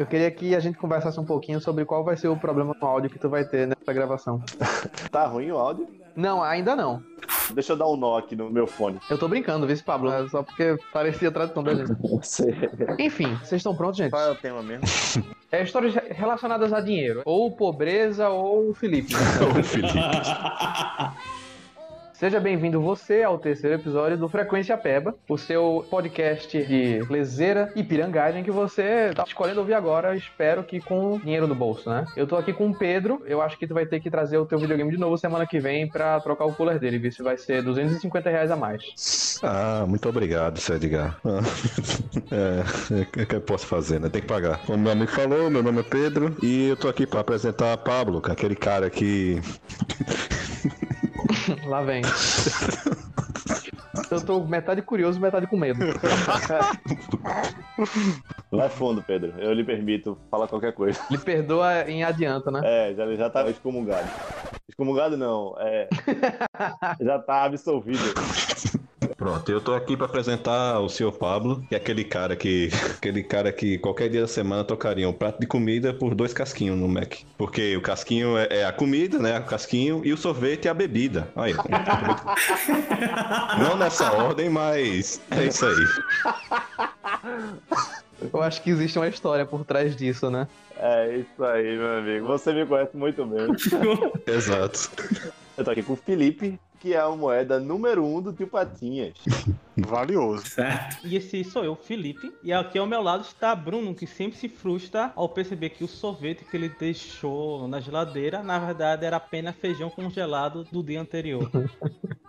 Eu queria que a gente conversasse um pouquinho sobre qual vai ser o problema no áudio que tu vai ter nessa gravação. Tá ruim o áudio? Não, ainda não. Deixa eu dar um nó aqui no meu fone. Eu tô brincando, viu, Pablo? É Só porque parecia tradição da gente. Enfim, vocês estão prontos, gente? Qual é o tema mesmo? É histórias relacionadas a dinheiro. Ou pobreza, ou Felipe. Ô, Felipe. Seja bem-vindo você ao terceiro episódio do Frequência Peba, o seu podcast de lezeira e pirangagem que você tá escolhendo ouvir agora, espero que com dinheiro no bolso, né? Eu tô aqui com o Pedro, eu acho que tu vai ter que trazer o teu videogame de novo semana que vem pra trocar o cooler dele, ver se vai ser 250 reais a mais. Ah, muito obrigado, seu Edgar. Ah, É, o que eu posso fazer, né? Tem que pagar. Como meu amigo falou, meu nome é Pedro e eu tô aqui pra apresentar Pablo, que é aquele cara que. Lá vem. Eu tô metade curioso, metade com medo. Vai fundo, Pedro. Eu lhe permito falar qualquer coisa. Lhe perdoa em adianta, né? É, já, já tá excomungado. Excomungado não, é. Já tá absolvido. Pronto, eu tô aqui pra apresentar o senhor Pablo, que é aquele cara que. aquele cara que qualquer dia da semana trocaria um prato de comida por dois casquinhos no Mac. Porque o casquinho é, é a comida, né? O casquinho, e o sorvete é a bebida. Aí. Não nessa ordem, mas é isso aí. Eu acho que existe uma história por trás disso, né? É isso aí, meu amigo. Você me conhece muito bem. Exato. Eu tô aqui com o Felipe, que é a moeda número um do Tio Patinhas. Valioso. Certo. E esse sou eu, Felipe. E aqui ao meu lado está Bruno, que sempre se frustra ao perceber que o sorvete que ele deixou na geladeira, na verdade, era apenas feijão congelado do dia anterior.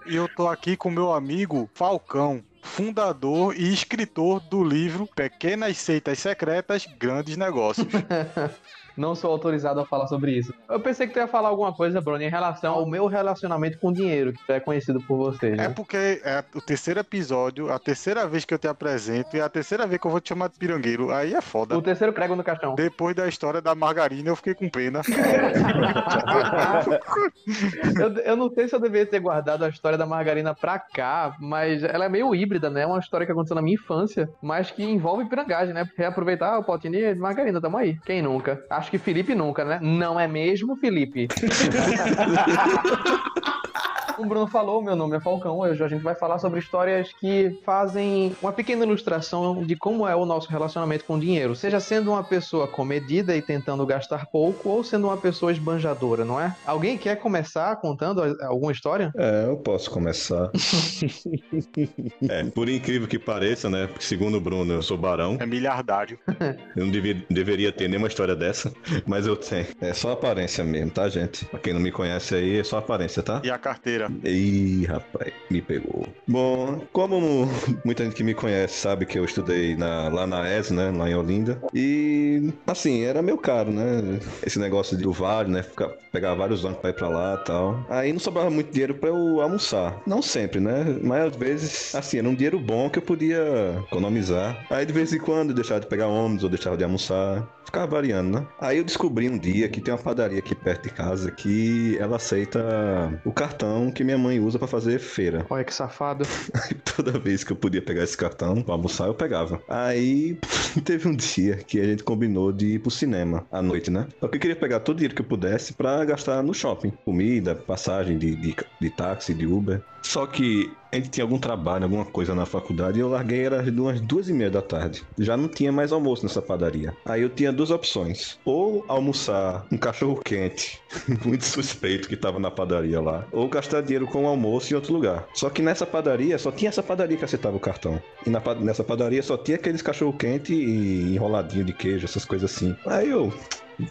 E eu tô aqui com meu amigo Falcão, fundador e escritor do livro Pequenas Seitas Secretas, Grandes Negócios. Não sou autorizado a falar sobre isso. Eu pensei que tu ia falar alguma coisa, Bruno, em relação ao meu relacionamento com dinheiro, que é conhecido por vocês. É Né? porque é o terceiro episódio, a terceira vez que eu te apresento e a terceira vez que eu vou te chamar de pirangueiro. Aí é foda. O terceiro prego no caixão. Depois da história da margarina, eu fiquei com pena. eu, eu não sei se eu deveria ter guardado a história da margarina pra cá, mas ela é meio híbrida, né? É uma história que aconteceu na minha infância, mas que envolve pirangagem, né? Reaproveitar o potinho de margarina, tamo aí. Quem nunca? Acho que Felipe nunca, né? Não é mesmo, Felipe? Como o Bruno falou, meu nome é Falcão. Hoje a gente vai falar sobre histórias que fazem uma pequena ilustração de como é o nosso relacionamento com o dinheiro. Seja sendo uma pessoa comedida e tentando gastar pouco, ou sendo uma pessoa esbanjadora, não é? Alguém quer começar contando alguma história? É, eu posso começar. é, por incrível que pareça, né? porque Segundo o Bruno, eu sou barão. É milhardário. Eu não devia- deveria ter nenhuma história dessa, mas eu tenho. É só aparência mesmo, tá, gente? Pra quem não me conhece aí, é só aparência, tá? E a carteira? Ih, rapaz, me pegou. Bom, como muita gente que me conhece sabe que eu estudei na- lá na ES, né? Lá em Olinda. E, assim, era meio caro, né? Esse negócio do vale, né? Ficar, pegar vários anos pra ir pra lá e tal. Aí não sobrava muito dinheiro pra eu almoçar. Não sempre, né? Mas às vezes, assim, era um dinheiro bom que eu podia economizar. Aí de vez em quando eu deixava de pegar ônibus ou deixava de almoçar. Ficava variando, né? Aí eu descobri um dia que tem uma padaria aqui perto de casa que ela aceita o cartão que minha mãe usa pra fazer feira. Olha que safado. Toda vez que eu podia pegar esse cartão pra almoçar, eu pegava. Aí teve um dia que a gente combinou de ir pro cinema à noite, né? Só que eu queria pegar todo o dinheiro que eu pudesse pra gastar no shopping. Comida, passagem de, de, de táxi, de Uber. Só que a gente tinha algum trabalho, alguma coisa na faculdade e eu larguei era de umas duas e meia da tarde. Já não tinha mais almoço nessa padaria. Aí eu tinha duas opções. Ou almoçar um cachorro quente, muito suspeito que tava na padaria lá. Ou gastar dinheiro com o almoço em outro lugar. Só que nessa padaria, só tinha essa padaria que aceitava o cartão. E na, nessa padaria só tinha aqueles cachorro quente e enroladinho de queijo, essas coisas assim. Aí eu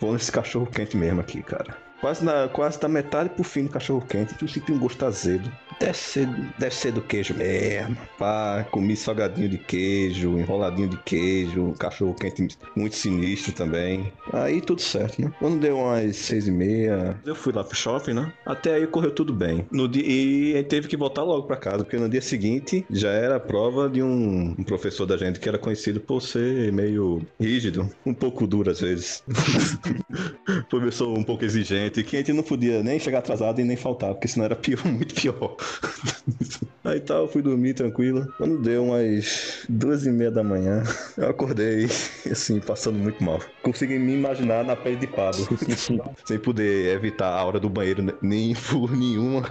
vou nesse cachorro quente mesmo aqui, cara. Quase, na, quase da metade pro fim do cachorro quente, tu senti um gosto azedo. Deve ser, deve ser do queijo mesmo. Pá, comi salgadinho de queijo, enroladinho de queijo, cachorro quente muito sinistro também. Aí tudo certo, né? Quando deu umas seis e meia, eu fui lá pro shopping, né? Até aí correu tudo bem. No dia, e teve que voltar logo pra casa, porque no dia seguinte já era a prova de um, um professor da gente que era conhecido por ser meio rígido, um pouco duro às vezes. professor um pouco exigente, que a gente não podia nem chegar atrasado e nem faltar, porque senão era pior, muito pior. Aí tal, fui dormir tranquilo. Quando deu umas duas e meia da manhã, eu acordei, assim, passando muito mal. Consegui me imaginar na pele de Pablo. sem poder evitar a hora do banheiro né, nem por nenhuma,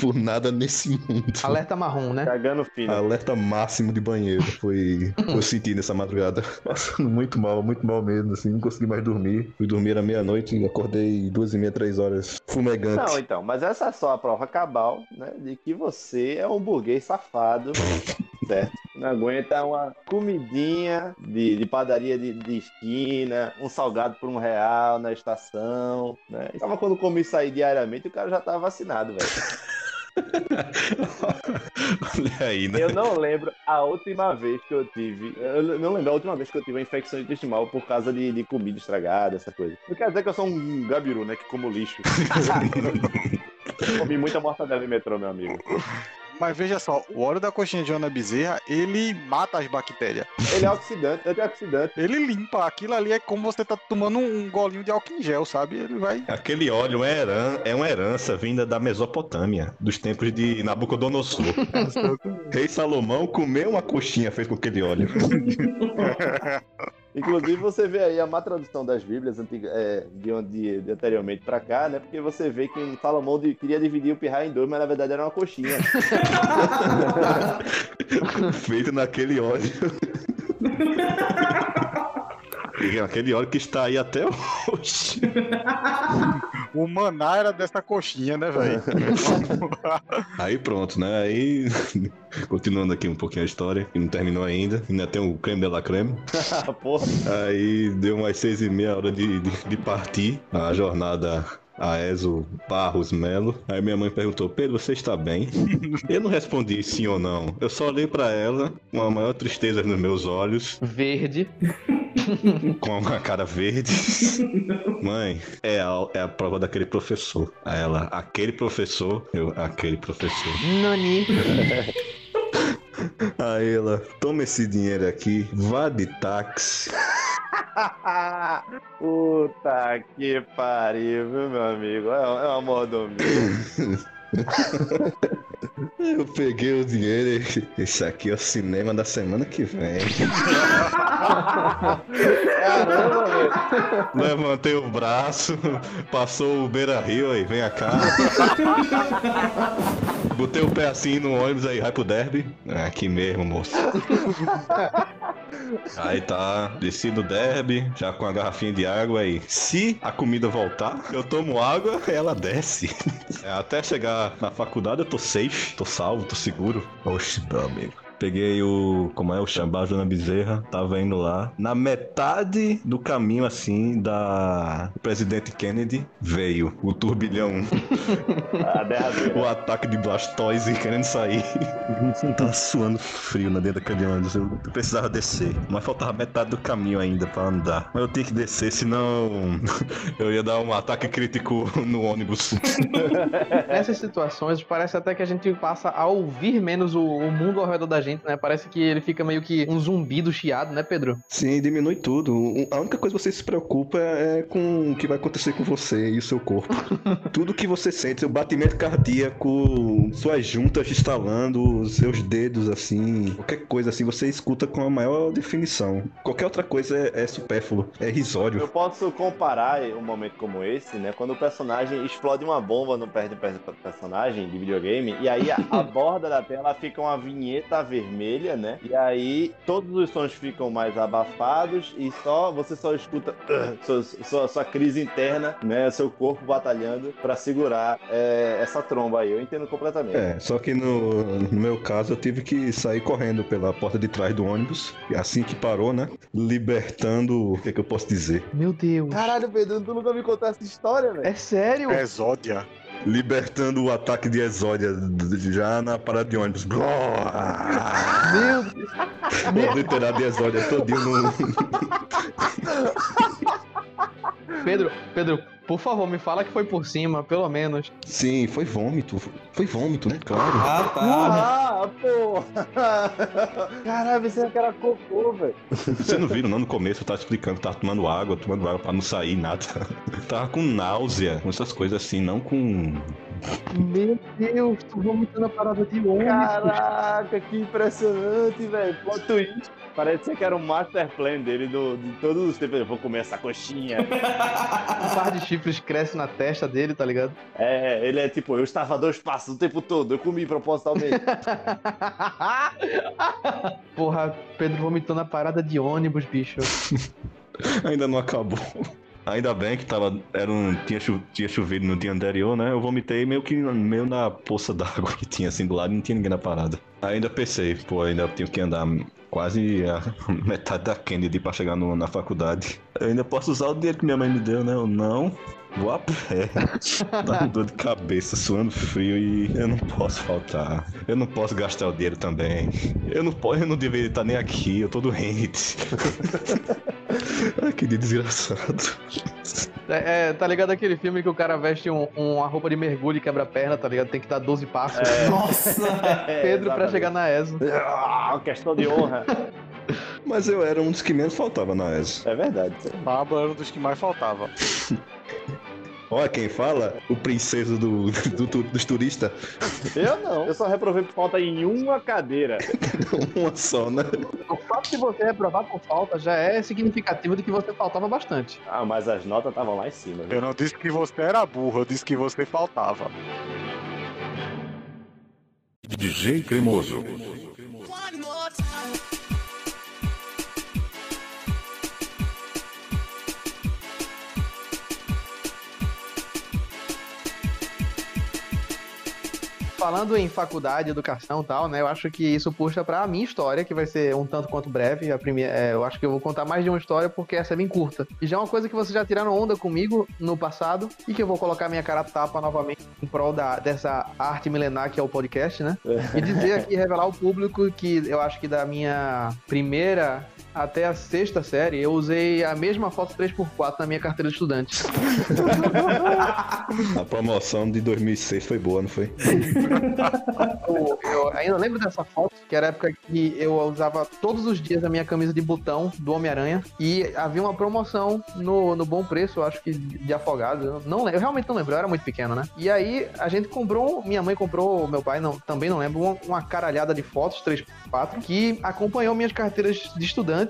por nada nesse mundo. Alerta marrom, né? Cagando fino. Alerta máximo de banheiro foi eu senti nessa madrugada. Passando muito mal, muito mal mesmo, assim, não consegui mais dormir. Fui dormir à meia-noite e acordei duas e meia, três horas fumegante. Não, então, mas essa é só a prova cabal, né? De que você é um burguês safado, certo? Não aguenta uma comidinha de, de padaria de, de esquina, um salgado por um real na estação, né? E tava quando comi isso aí diariamente, o cara já tava vacinado, velho. Olha aí, né? Eu não lembro a última vez que eu tive. Eu não lembro a última vez que eu tive uma infecção intestinal por causa de, de comida estragada, essa coisa. Não quer dizer que eu sou um gabiru, né? Que como lixo. Comi muita mortadela em metrô, meu amigo. Mas veja só, o óleo da coxinha de Ana Bezerra, ele mata as bactérias. Ele é oxidante, antioxidante. Ele limpa. Aquilo ali é como você tá tomando um golinho de álcool em gel, sabe? Ele vai. Aquele óleo é, heran- é uma herança vinda da Mesopotâmia, dos tempos de Nabucodonosor. Rei Salomão comeu uma coxinha feita com aquele óleo. Inclusive, você vê aí a má tradução das Bíblias antiga, é, de onde de anteriormente pra cá, né? Porque você vê que Salomão de- queria dividir o pirraia em dois, mas na verdade era uma coxinha. Feito naquele óleo. Aquele óleo que está aí até hoje. O maná era dessa coxinha, né, velho? Aí pronto, né? Aí, continuando aqui um pouquinho a história, que não terminou ainda. Ainda tem o creme de la creme. Porra. Aí deu umas seis e meia hora de, de, de partir a jornada a Ezo Barros Melo. Aí minha mãe perguntou: Pedro, você está bem? Eu não respondi sim ou não. Eu só olhei pra ela com a maior tristeza nos meus olhos, Verde. com uma cara verde. Mãe, é a, é a prova daquele professor. Aí ela, aquele professor, eu, aquele professor. Nani. Aí ela, toma esse dinheiro aqui, vá de táxi. Puta que pariu, viu, meu amigo? É, é uma mordomia. Eu peguei o dinheiro e esse aqui é o cinema da semana que vem. Caramba. Levantei o braço, passou o beira rio aí, vem cá. Botei o pé assim no ônibus aí, vai pro derby. É aqui mesmo, moço. Aí tá, desci no derby, já com a garrafinha de água aí. Se a comida voltar, eu tomo água, ela desce. É, até chegar na faculdade eu tô safe, tô salvo, tô seguro. Oxe, amigo. Peguei o. Como é? O Xambá Jona Bezerra. Tava indo lá. Na metade do caminho, assim, da. O presidente Kennedy veio o turbilhão. O ataque de Blastoise querendo sair. Tava suando frio na dentro daquele ônibus. Eu eu precisava descer. Mas faltava metade do caminho ainda pra andar. Mas eu tinha que descer, senão eu ia dar um ataque crítico no ônibus. Nessas situações, parece até que a gente passa a ouvir menos o, o mundo ao redor da gente, né? Parece que ele fica meio que um zumbi do chiado, né, Pedro? Sim, diminui tudo. A única coisa que você se preocupa é com o que vai acontecer com você e o seu corpo. tudo que você sente, seu batimento cardíaco, suas juntas estalando, seus dedos assim, qualquer coisa assim, você escuta com a maior definição. Qualquer outra coisa é, é supérfluo, é Eu risório. posso comparar um momento como esse, né? Quando o personagem explode uma bomba no pé do per- personagem de videogame, e aí a, a borda da tela fica uma vinheta vermelha, né? E aí todos os sons ficam mais abafados e só você só escuta sua, sua, sua crise interna, né? Seu corpo batalhando pra segurar é, essa tromba aí. Eu entendo completamente. É, só que no, no meu caso eu tive que sair correndo pela porta de trás do ônibus, e assim que parou, né? Libertando, o que, é que eu posso dizer? Meu Deus. Caralho, Pedro, tu nunca me contou essa história, velho. É sério? Exódia. Libertando o ataque de exódia já na parada de ônibus. Meu Deus. Pode literar de exódia todinho no. Pedro, Pedro, por favor, me fala que foi por cima, pelo menos. Sim, foi vômito. Foi vômito, né? Claro. Ah, tá. Ah, porra! Caralho, pensei que era cocô, velho. Vocês não viram, não? No começo eu tava explicando tava tomando água, tomando água pra não sair nada. tava com náusea, com essas coisas assim, não com Meu Deus, tu vomitando a parada de ônibus. Caraca, que impressionante, velho. Plot twist. Parecia que era um master plan dele do, de todos os tempos. Eu vou comer essa coxinha. Um par de chifres cresce na testa dele, tá ligado? É, ele é tipo, eu estava a dois passos o tempo todo, eu comi propositalmente. Porra, Pedro vomitando a parada de ônibus, bicho. Ainda não acabou. Ainda bem que tava, era um, tinha, chu, tinha chovido no dia anterior, né? Eu vomitei meio que meio na poça d'água que tinha assim do lado e não tinha ninguém na parada. Ainda pensei, pô, ainda tenho que andar quase a metade da Kennedy pra chegar no, na faculdade. Eu ainda posso usar o dinheiro que minha mãe me deu, né? Eu não. Vou a pé. Tá com dor de cabeça, suando frio e eu não posso faltar. Eu não posso gastar o dinheiro também. Eu não posso, eu não deveria estar nem aqui, eu tô doente. Ai, que desgraçado. É, é, tá ligado aquele filme que o cara veste um- uma roupa de mergulho e quebra a perna, tá ligado? Tem que dar 12 passos. Nossa! É, Pedro pra exatamente. chegar na ESO. Ah, questão de honra. Mas eu era um dos que menos faltava na ESO. É verdade. Pablo era um dos que mais faltava. Olha quem fala, o princeso do, do- do- dos turistas. Eu não. Eu só reprovei por falta em uma cadeira. Uma só, né? O fato de você reprovar por falta já é significativo de que você faltava bastante. Ah, mas as notas estavam lá em cima. viu? Eu não disse que você era burro, eu disse que você faltava. DJ Cremoso. Falando em faculdade, educação e tal, né? Eu acho que isso puxa pra minha história, que vai ser um tanto quanto breve. A primeira, é, eu acho que eu vou contar mais de uma história porque essa é bem curta. E já é uma coisa que vocês já tiraram onda comigo no passado e que eu vou colocar minha cara a tapa novamente em prol da, dessa arte milenar que é o podcast, né? E dizer aqui, revelar ao público que eu acho que da minha primeira até a sexta série, eu usei a mesma foto 3x4 na minha carteira de estudante. A promoção de 2006 foi boa, não foi? Eu, eu ainda lembro dessa foto, que era a época que eu usava todos os dias a minha camisa de botão do Homem-Aranha e havia uma promoção no, no bom preço, acho que de afogado. Eu, não, lembro- eu realmente não lembro, eu era muito pequeno, né? E aí a gente comprou, minha mãe comprou, meu pai não, também não lembro, uma, uma caralhada de fotos 3x4 que acompanhou minhas carteiras de estudante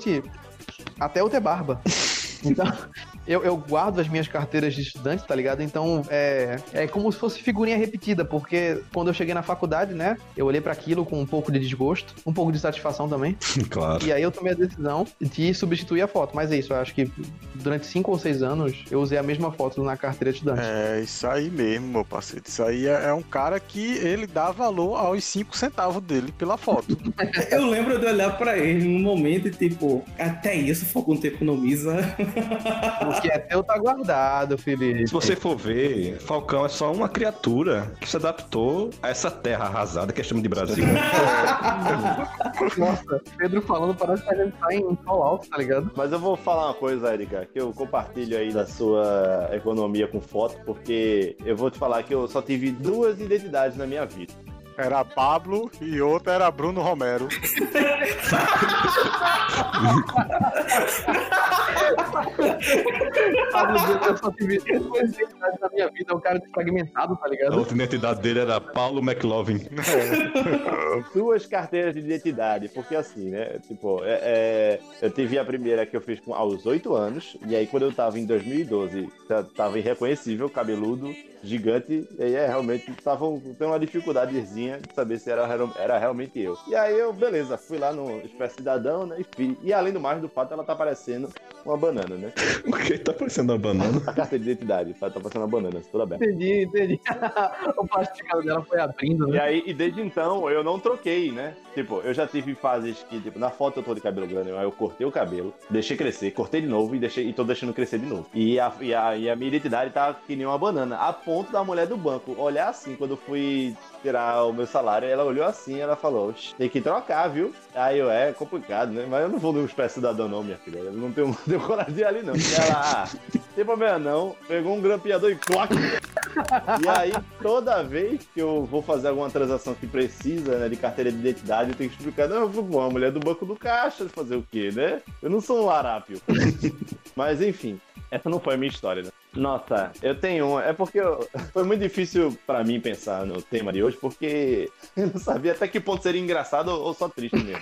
até eu ter barba. Então, eu, eu guardo as minhas carteiras de estudante, tá ligado? Então, é, é como se fosse figurinha repetida, porque quando eu cheguei na faculdade, né, eu olhei pra aquilo com um pouco de desgosto, um pouco de satisfação também, Claro. e aí eu tomei a decisão de substituir a foto. Mas é isso, eu acho que durante cinco ou seis anos eu usei a mesma foto na carteira de estudante. É isso aí mesmo, meu parceiro. Isso aí é, é um cara que ele dá valor aos 5 centavos dele pela foto. Eu lembro de olhar pra ele num momento e tipo, até isso Falcão te economiza. O que é teu tá guardado, Felipe. Se você for ver, Falcão é só uma criatura que se adaptou a essa terra arrasada que é chama de Brasil. Nossa, Pedro falando parece que a gente tá em Fallout, tá ligado? Mas eu vou falar uma coisa, Erika, que eu compartilho aí da sua economia com foto, porque eu vou te falar que eu só tive duas identidades na minha vida. Era Pablo e outra era Bruno Romero. Deus, eu só tive duas identidades na minha vida, é um cara desfragmentado, tá A ligado? outra identidade dele era Paulo McLovin. Duas carteiras de identidade, porque assim, né? Tipo, é, é, eu tive a primeira que eu fiz com, aos oito anos, e aí quando eu tava em 2012, já tava irreconhecível, cabeludo, gigante, e aí é, realmente tava tendo uma dificuldadezinha de saber se era, era realmente eu. E aí eu, beleza, fui lá no Espécie Cidadão, né? E, e além do mais, do fato, ela tá parecendo uma banana, né? O que? Tá parecendo uma banana? A carteira de identidade, tá parecendo uma banana, toda aberta. Entendi, entendi. o plastificado dela foi abrindo, E né? aí, e desde então, eu não troquei, né? Tipo, eu já tive fases que, tipo, na foto eu tô de cabelo grande, aí eu cortei o cabelo, deixei crescer, cortei de novo e, deixei, e tô deixando crescer de novo. E a, e, a, e a minha identidade tá que nem uma banana, a ponto da mulher do banco olhar assim, quando eu fui tirar o meu salário, ela olhou assim, ela falou, "Oxe, tem que trocar, viu? Aí eu, é complicado, né? Mas eu não vou no espécie cidadão não, minha filha, eu não tenho, não tenho coragem de ir ali não. Ela, ah, tem problema não, pegou um grampeador e cloc, e aí, toda vez que eu vou fazer alguma transação que precisa né, de carteira de identidade, eu tenho que explicar, não, bom, a mulher do banco do caixa, fazer o quê, né? Eu não sou um larápio. Mas enfim. Essa não foi a minha história, né? Nossa, eu tenho uma. É porque eu- foi muito difícil pra mim pensar no tema de hoje, porque eu não sabia até que ponto seria engraçado ou só triste mesmo.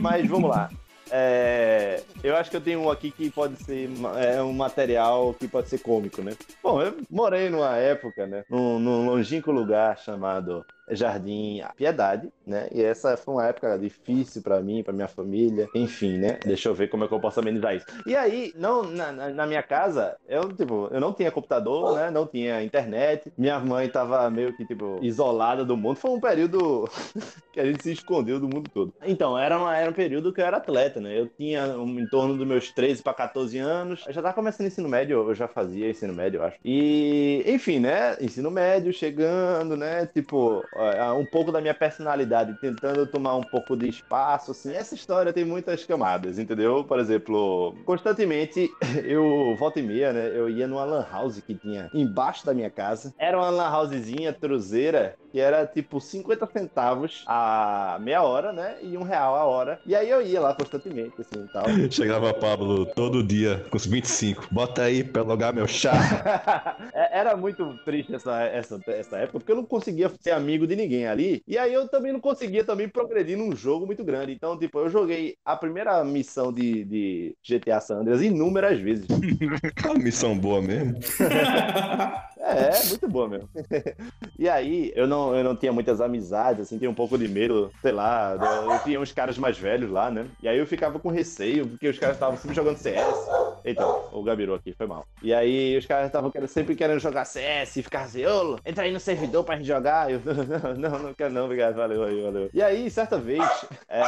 Mas vamos lá. É, eu acho que eu tenho um aqui que pode ser é um material que pode ser cômico, né? Bom, eu morei numa época, né? Num, num longínquo lugar chamado Jardim Piedade, né? E essa foi uma época difícil pra mim, pra minha família, enfim, né? Deixa eu ver como é que eu posso amenizar isso. E aí, não, na, na- minha casa, eu, tipo, eu não tinha computador, né? Não tinha internet. Minha mãe tava meio que, tipo, isolada do mundo. Foi um período que a gente se escondeu do mundo todo. Então, era, uma, era um período que eu era atleta, né? Eu tinha um, em torno dos meus 13 para 14 anos. Eu já tava começando ensino médio, eu já fazia ensino médio, eu acho. E, enfim, né? Ensino médio chegando, né? Tipo, um pouco da minha personalidade, tentando tomar um pouco de espaço, assim. Essa história tem muitas camadas, entendeu? Por exemplo, constantemente eu, volta e meia, né? Eu ia numa lan house que tinha embaixo da minha casa. Era uma lan housezinha truzeira que era tipo 50 centavos a meia hora, né? E um real a hora. E aí eu ia lá constantemente, assim e tal. Chegava Pablo todo dia com os 25. Bota aí pra logar meu chá. É- Era muito triste essa, essa, essa época, porque eu não conseguia ser amigo de ninguém ali. E aí eu também não conseguia também progredir num jogo muito grande. Então, tipo, eu joguei a primeira missão de, de GTA San Andreas inúmeras vezes. Uma missão boa mesmo. É, muito boa mesmo. E aí, eu não, eu não tinha muitas amizades, assim, tinha um pouco de medo, sei lá, eu tinha uns caras mais velhos lá, né? E aí eu ficava com receio, porque os caras estavam sempre jogando CS. Eita, o Gabiru aqui, foi mal. E aí os caras estavam sempre querendo jogar CS e ficar assim, ô, entra aí no servidor pra gente jogar. Eu, não, não, não quero não, obrigado, valeu, valeu, valeu. E aí, certa vez, é...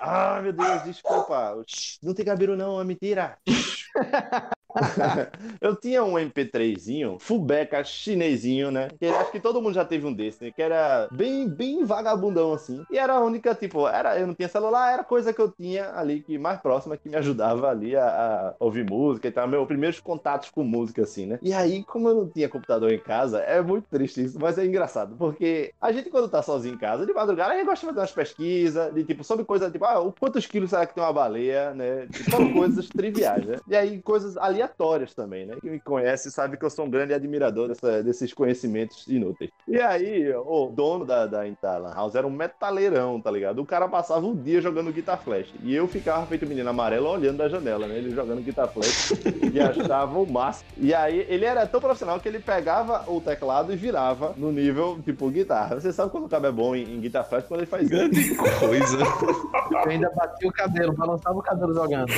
Ah, meu Deus, desculpa. Não tem Gabiru não, é mentira. Eu tinha um MP3zinho, fullback chinesinho, né? Que acho que todo mundo já teve um desse, né? Que era bem, bem vagabundão assim. E era a única, tipo, era, eu não tinha celular, era coisa que eu tinha ali que mais próxima que me ajudava ali a, a ouvir música e tal. Meus primeiros contatos com música, assim, né? E aí, como eu não tinha computador em casa, é muito triste isso, mas é engraçado, porque a gente, quando tá sozinho em casa, de madrugada, a gente gosta de fazer umas pesquisas, de tipo, sobre coisa, tipo, ah, quantos quilos será que tem uma baleia, né? Tipo, coisas triviais, né? E aí, coisas aleatórias também, né? Quem me conhece sabe que eu sou um grande admirador dessa- desses conhecimentos inúteis. E aí, o dono da, da, da Lan House era um metaleirão, tá ligado? O cara passava o dia jogando Guitar Flash. E eu ficava feito menino amarelo olhando da janela, né? Ele jogando Guitar Flash e achava o máximo. E aí, ele era tão profissional que ele pegava o teclado e virava no nível, tipo, guitarra. Você sabe quando o cara é bom em, em Guitar Flash quando ele faz isso. Grande coisa. Eu ainda bati o cabelo, balançava o cabelo jogando.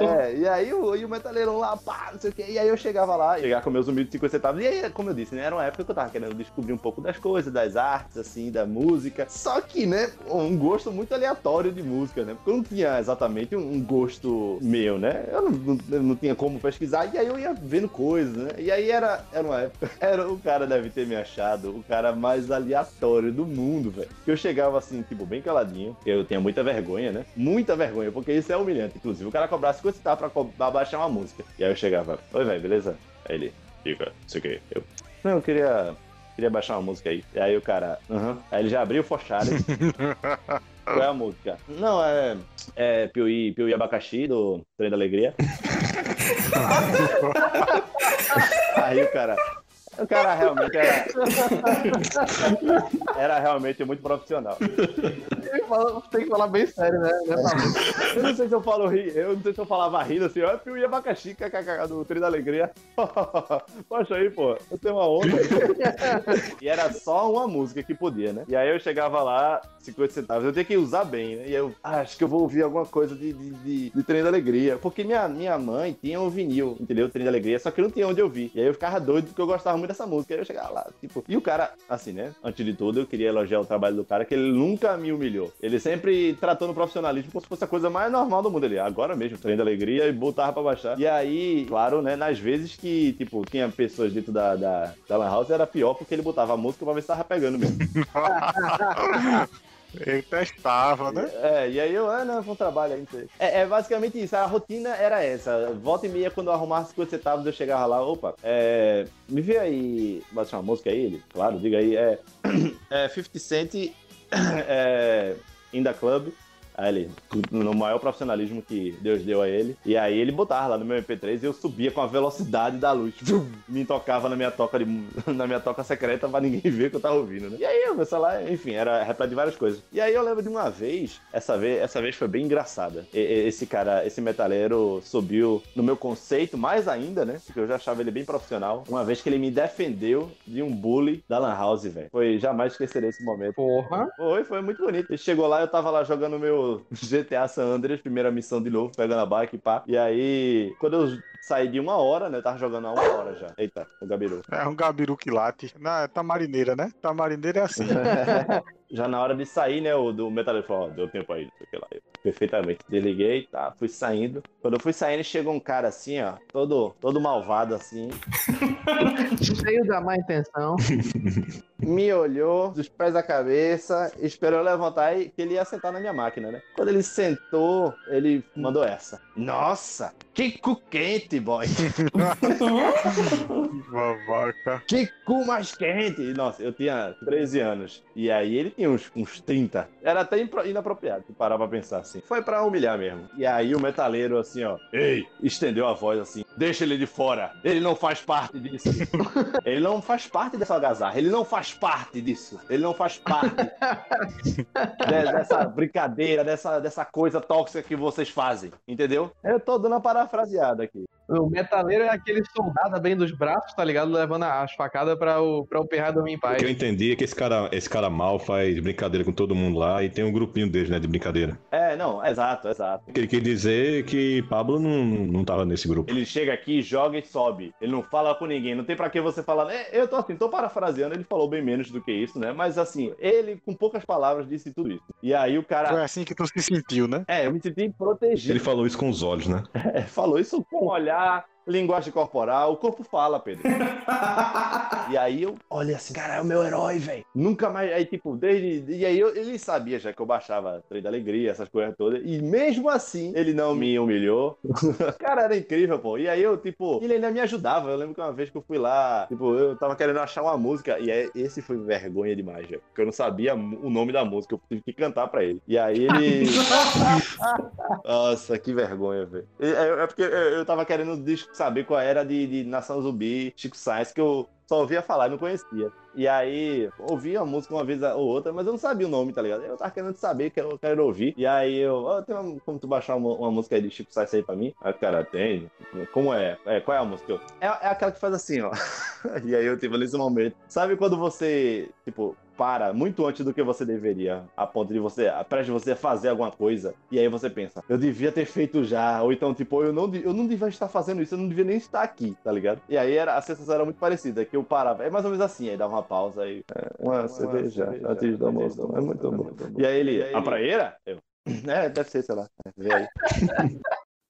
É, e aí o, e o metaleirão lá, pá, não sei o que. E aí eu chegava lá, chegar com meus humildes 50 centavos. E aí, como eu disse, né, era uma época que eu tava querendo descobrir um pouco das coisas, das artes, assim, da música. Só que, né, um gosto muito aleatório de música, né? Porque eu não tinha exatamente um gosto meu, né? Eu não, não, não tinha como pesquisar. E aí eu ia vendo coisas, né? E aí era, era uma época. Era, o cara deve ter me achado o cara mais aleatório do mundo, velho. Que eu chegava assim, tipo, bem caladinho. Eu tinha muita vergonha, né? Muita vergonha, porque isso é humilhante. Inclusive, o cara cobrava 50 centavos pra baixar uma música. E aí eu chegava, oi, velho, beleza? Aí ele, fica, não sei o que. Eu, não, eu queria. Queria baixar uma música aí. E aí o cara, aham. Aí ele já abriu o Fochari. Qual é a música? Não, é. É Piuí, Piuí Abacaxi, do Trem da Alegria. Aí o cara. O cara realmente era. Era realmente muito profissional. Tem que falar- Tem que falar bem sério, né? Pablo? Eu não sei se eu falo ri, eu não sei se eu falava rindo assim, ó, Piuí Abacaxi, kkk, do Trem da Alegria. Poxa aí, pô, eu tenho uma onda. e era só uma música que podia, né? E aí eu chegava lá, 50 centavos, eu tinha que usar bem, né? E eu, ah, acho que eu vou ouvir alguma coisa de, de, de, de Trem da Alegria. Porque minha, minha mãe tinha um vinil, entendeu? Trem da Alegria, só que eu não tinha onde ouvir. E aí eu ficava doido porque eu gostava muito dessa música. Aí eu chegava lá, tipo. E o cara, assim, né? Antes de tudo, eu queria elogiar o trabalho do cara, que ele nunca me humilhou. Ele sempre tratou no profissionalismo como se fosse a coisa mais normal do mundo. Ele, agora mesmo, Trem da Alegria, e botava pra baixar. E aí, claro, né? Nas vezes que, tipo, tinha pessoas dentro da, da, da Lan House, era pior porque ele botava a música pra ver se tava pegando mesmo. Ele testava, né? É, e aí eu, ah, não, foi um trabalho aí. É, é basicamente isso, a rotina era essa. Volta e meia, quando eu arrumasse 50 centavos, eu chegava lá, opa, é, me vê aí, bate uma música aí, ele, claro, diga aí, é, é 50 Cent, é, In The Club, Aí ele, no maior profissionalismo que Deus deu a ele. E aí ele botava lá no meu MP3 e eu subia com a velocidade da luz. Me tocava na minha toca de, na minha toca secreta pra ninguém ver que eu tava ouvindo, né? E aí, meu celular, enfim, era repleto de várias coisas. E aí eu lembro de uma vez, essa vez, essa vez foi bem engraçada. E- esse cara, esse metaleiro subiu no meu conceito mais ainda, né? Porque eu já achava ele bem profissional. Uma vez que ele me defendeu de um bully da Lan House, velho. Foi jamais esquecerei esse momento. Porra. Foi, foi muito bonito. Ele chegou lá, eu tava lá jogando meu GTA San Andreas, primeira missão de novo, pegando a bike pá. E aí, quando eu saí de uma hora, né? Eu tava jogando há uma hora já. Eita, o Gabiru. É um gabiru que late. Na tamarineira, né? Tamarineira é assim. Já na hora de sair, né? O do metaleiro falou, ó, deu tempo aí, não sei lá. Eu, perfeitamente. Desliguei, tá, fui saindo. Quando eu fui saindo, chegou um cara assim, ó, todo, todo malvado assim. Cheio da má intenção. me olhou dos pés à cabeça, esperou eu levantar e que ele ia sentar na minha máquina, né? Quando ele sentou, ele mandou essa. Nossa, que cu quente, boy. Babaca. Que cu mais quente. Nossa, eu tinha 13 anos. E aí ele tinha uns, uns 30. Era até inapropriado parar pra pensar assim. Foi pra humilhar mesmo. E aí o metaleiro assim, ó. Ei, estendeu a voz assim. Deixa ele de fora. Ele não faz parte disso. ele não faz parte dessa algazarra. Ele não faz parte disso. Ele não faz parte de- dessa brincadeira, dessa, dessa coisa tóxica que vocês fazem. Entendeu? Eu tô dando uma parafraseada aqui. O metaleiro é aquele soldado bem dos braços, tá ligado? Levando as facadas pra o, pra o Perra dormir em O paz. que eu entendi é que esse cara, esse cara mal faz brincadeira com todo mundo lá e tem um grupinho deles, né, de brincadeira. É, não, exato, exato. O que ele quer dizer que Pablo não, não tava nesse grupo. Ele chega aqui, joga e sobe. Ele não fala com ninguém. Não tem pra que você falar. É, eu tô assim, tô parafraseando. Ele falou bem menos do que isso, né? Mas assim, ele com poucas palavras disse tudo isso. E aí o cara. Foi assim que tu se sentiu, né? É, eu me senti protegido. Ele falou isso com os olhos, né? É, falou isso com o olhar, a linguagem corporal. O corpo fala, Pedro. E aí eu olhei assim, cara, é o meu herói, velho. Nunca mais. Aí, tipo, desde. E aí eu- ele sabia já que eu baixava Trem da Alegria, essas coisas todas. E mesmo assim, ele não me humilhou. cara, era incrível, pô. E aí eu, tipo, ele ainda me ajudava. Eu lembro que uma vez que eu fui lá, tipo, eu tava querendo achar uma música. E é, esse foi vergonha demais, velho. Porque eu não sabia o nome da música. Eu tive que cantar pra ele. E aí ele. Nossa, que vergonha, velho. É, é porque eu, eu tava querendo dis- saber qual era de, de Nação Zumbi, Chico Sainz, que eu só ouvia falar e não conhecia. E aí, ouvia a música uma vez ou outra, mas eu não sabia o nome, tá ligado? Eu tava querendo saber, que eu quero ouvir. E aí eu, ó, tem uma, como tu baixar uma, uma música aí de Chico Sainz aí pra mim? Aí cara, tem. Como é? é? Qual é a música? Eu, é, é aquela que faz assim, ó. e aí eu tive nesse momento. Sabe quando você, tipo, para muito antes do que você deveria, a ponto de você, a prestes de você fazer alguma coisa, e aí você pensa, eu devia ter feito já, ou então, tipo, eu não, eu não devia estar fazendo isso, eu não devia nem estar aqui, tá ligado? E aí era, a sensação era muito parecida, que eu parava, é mais ou menos assim, aí dava uma pausa, aí, é, uma, cerveja, antes do almoço, é muito bom. E aí ele, a praieira? Eu, é, deve ser, sei lá, vê aí.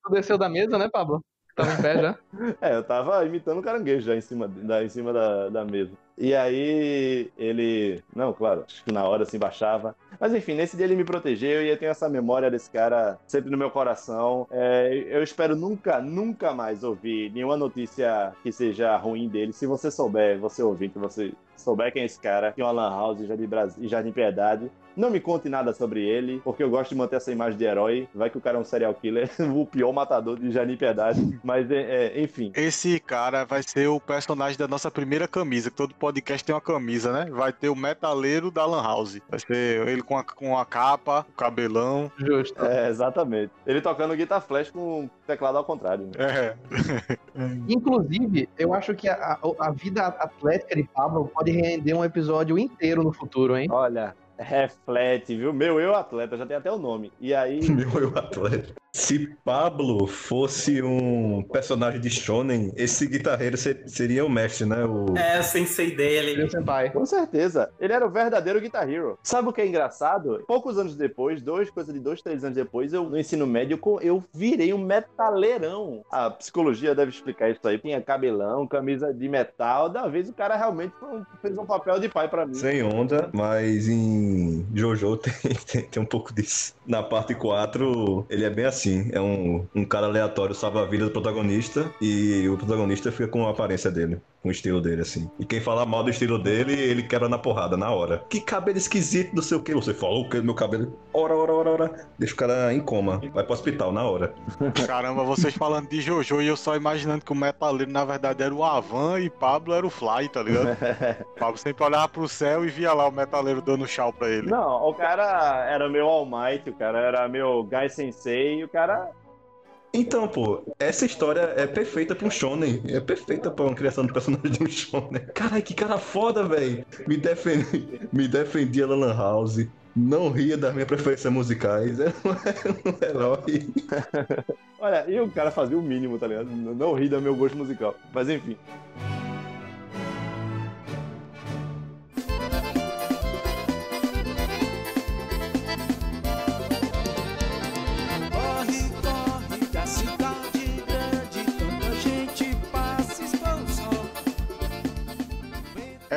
Tu desceu da mesa, né, Pablo? Tava em pé já. É, eu tava imitando caranguejo já em cima, da, em cima da, da mesa. E aí ele. Não, claro, acho que na hora assim baixava. Mas enfim, nesse dia ele me protegeu e eu tenho essa memória desse cara sempre no meu coração. É, eu espero nunca, nunca mais ouvir nenhuma notícia que seja ruim dele. Se você souber, você ouvir, que você souber quem é esse cara, que é uma Lan House já de Brasil, e Jardim Piedade. Não me conte nada sobre ele, porque eu gosto de manter essa imagem de herói. Vai que o cara é um serial killer, o pior matador de Jardim Piedade. Mas, é, é, enfim. Esse cara vai ser o personagem da nossa primeira camisa, que todo podcast tem uma camisa, né? Vai ter o metaleiro da Lan House. Vai ser ele com a, com a capa, o cabelão. Justo. É, exatamente. Ele tocando guitar flash com o teclado ao contrário. né? É. Inclusive, eu acho que a, a- a vida atlética de Pablo pode render um episódio inteiro no futuro, hein? Olha, reflete, viu? Meu eu atleta, já tem até o nome. E aí. Meu eu atleta. Se Pablo fosse um personagem de Shonen, esse guitarreiro ser- seria o mestre, né? O... É, o sensei dele. Meu senpai. Com certeza. Ele era o verdadeiro Guitar Hero. Sabe o que é engraçado? Poucos anos depois, dois, coisa de dois, três anos depois, eu, no ensino médio, eu- virei um metaleirão. A psicologia deve explicar isso aí. Tinha cabelão, camisa de metal. Da vez o cara realmente fez um papel de pai pra mim. Sem onda, mas em Jojo tem, tem, tem um pouco disso. Na parte 4, ele é bem assim. É um, um cara aleatório salva a vida do protagonista e o protagonista fica com a aparência dele. Com o estilo dele, assim. E quem falar mal do estilo dele, ele quebra na porrada, na hora. Que cabelo esquisito, não sei o que. Você falou o que meu cabelo? Ora, ora, ora, ora. Deixa o cara em coma. Vai pro hospital na hora. Caramba, vocês falando de Jojo e eu só imaginando que o metaleiro na verdade era o Avan e Pablo era o Fly, tá ligado? Pablo sempre olhava pro céu e via lá o metaleiro dando chau pra ele. Não, o cara era meu All Might, o cara era meu Gai Sensei, e o cara. Então, pô, essa história é perfeita pra um shonen. É perfeita pra uma criação de personagem de um shonen. Caralho, que cara foda, velho. Me, defendi, me defendia da Lan House. Não ria das minhas preferências musicais. É um, herói. Olha, e o cara fazia o mínimo, tá ligado? Não ri do meu gosto musical. Mas enfim.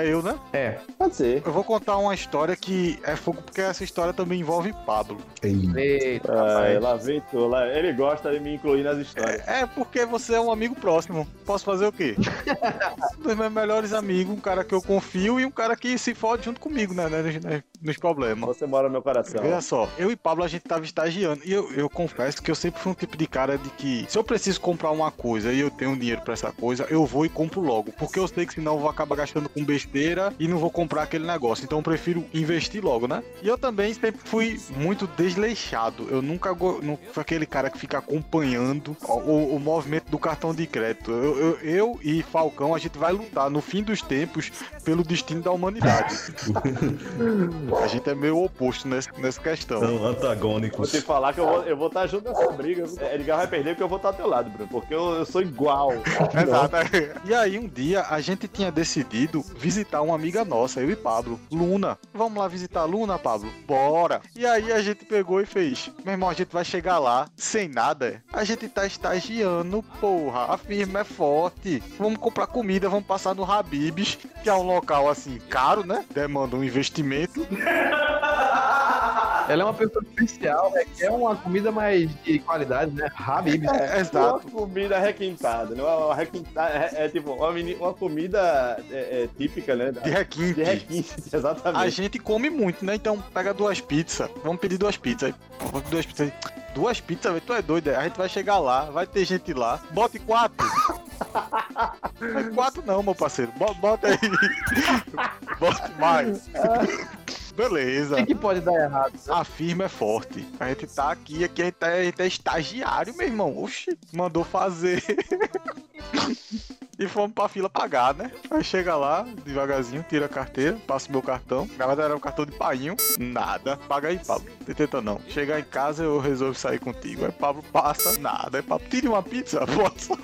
É eu, né? É. Pode ser. Eu vou contar uma história que é fogo porque essa história também envolve Pablo. Ei, Eita, Ah, rapaz. lá vem tu, lá. Ele gosta de me incluir nas histórias. É porque você é um amigo próximo. Posso fazer o quê? um dos meus melhores amigos, um cara que eu confio e um cara que se fode junto comigo, né? né, né, nos problemas. Você mora no meu coração. Veja só, eu e Pablo a gente tava estagiando e eu, eu confesso que eu sempre fui um tipo de cara de que se eu preciso comprar uma coisa e eu tenho dinheiro pra essa coisa, eu vou e compro logo. Porque eu sei que senão eu vou acabar gastando com besteira e não vou comprar aquele negócio. Então eu prefiro investir logo, né? E eu também sempre fui muito desleixado. Eu nunca go- não fui aquele cara que fica acompanhando o, o- o movimento do cartão de crédito. Eu, eu- eu e Falcão, a gente vai lutar no fim dos tempos pelo destino da humanidade. a gente é meio oposto nessa, nessa questão. são Vou antagônicos. te falar que eu vou, eu vou estar junto nessa briga. É, Edgar vai perder porque eu vou estar ao teu lado, Bruno. Porque eu, eu sou igual. Exato. E aí, um dia, a gente tinha decidido visitar uma amiga nossa, eu e Pablo, Luna. Vamos lá visitar a Luna, Pablo? Bora! E aí, a gente pegou e fez: Meu irmão, a gente vai chegar lá sem nada. A gente tá estagiando, porra. A firma é forte. Vamos comprar comida, vamos passar no Habibs, que é um local assim, caro, né? Demanda um investimento. Ela é uma pessoa especial, requer uma comida mais de qualidade, né? Habib. É, Uma exato. comida requintada, né? Uma, requintada, é, é tipo uma, meni- uma comida é, é, típica, né? De requinte. De requinte, A exatamente. gente come muito, né? Então pega duas pizzas. Vamos pedir duas pizzas. Duas pizzas. Duas pizzas. Tu é doido. é? A gente vai chegar lá, vai ter gente lá. Bote quatro. Aí, quatro não, meu parceiro. Bo- Bota aí. Bote mais. O Beleza. que, que pode dar errado? A firma é forte. A gente tá aqui, aqui a gente é, a gente é estagiário, meu irmão. Oxi, mandou fazer. E fomos pra fila pagar, né? Aí chega lá, devagarzinho, tira a carteira, passa o meu cartão. Na verdade era um cartão de painho. Nada. Paga aí, Pablo. Não tenta não. Chegar em casa, eu resolvo sair contigo. Aí Pablo passa, nada. Aí Pablo, tire uma pizza, bota,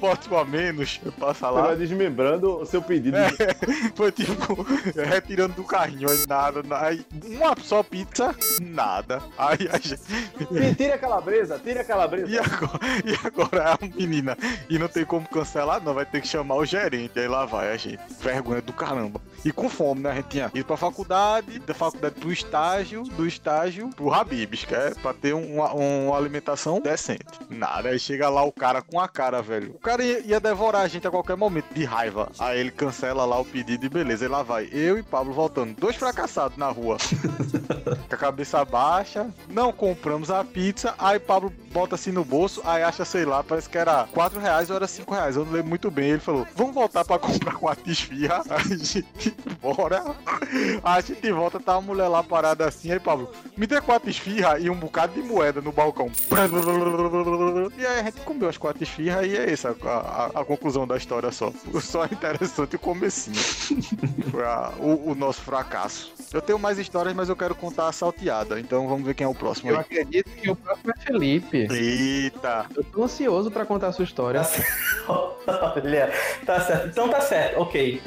bota uma menos. Eu passo Você lá. vai desmembrando o seu pedido. É. Foi tipo, retirando do carrinho, aí nada, nada. Aí uma só pizza, nada. Aí a gente. Tira- Tira a calabresa, tira a calabresa. E agora, e agora a menina, e não tem como cancelar, não, vai ter que chamar o gerente. Aí lá vai a gente, vergonha do caramba. E com fome, né? A gente tinha ido pra faculdade, da faculdade pro estágio, do estágio pro Habibs, que é pra ter uma, uma alimentação decente. Nada, aí chega lá o cara com a cara, velho. O cara ia, ia devorar a gente a qualquer momento, de raiva. Aí ele cancela lá o pedido e beleza, aí lá vai. Eu e Pablo voltando, dois fracassados na rua. com a cabeça baixa, não compramos a pizza, aí Pablo bota assim no bolso, aí acha, sei lá, parece que era 4 reais ou era 5 reais, eu não lembro muito bem. Ele falou, vamos voltar pra comprar quatro esfirra, a gente bora. A gente volta, tá a mulher lá parada assim, aí Pablo, me dê quatro esfirra e um bocado de moeda no balcão. E aí a gente comeu as quatro esfirra e é essa a, a- a conclusão da história só. Só interessante o comecinho. Foi a- o, o nosso fracasso. Eu tenho mais histórias, mas eu quero contar a salteada. Então vamos ver quem é o próximo Eu aí. acredito que o próximo é Felipe. Eita! Eu tô ansioso pra contar a sua história. Tá certo. Olha, tá certo. Então tá certo, ok.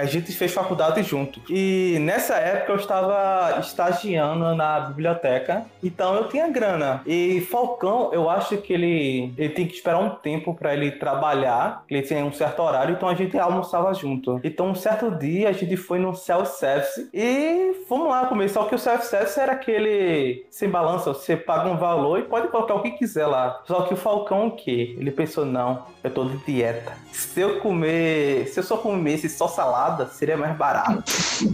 A gente fez faculdade junto. E nessa época eu estava estagiando na biblioteca, então eu tinha grana. E Falcão, eu acho que ele, ele tem que esperar um tempo para ele trabalhar, ele tem um certo horário, então a gente almoçava junto. Então um certo dia a gente foi no self-service e fomos lá comer. Só que o self-service era aquele sem balança, você paga um valor e pode colocar o que quiser lá. Só que o Falcão o quê? Ele pensou, não, eu tô de dieta. Se eu comer, se eu só comesse só salada, seria mais barato.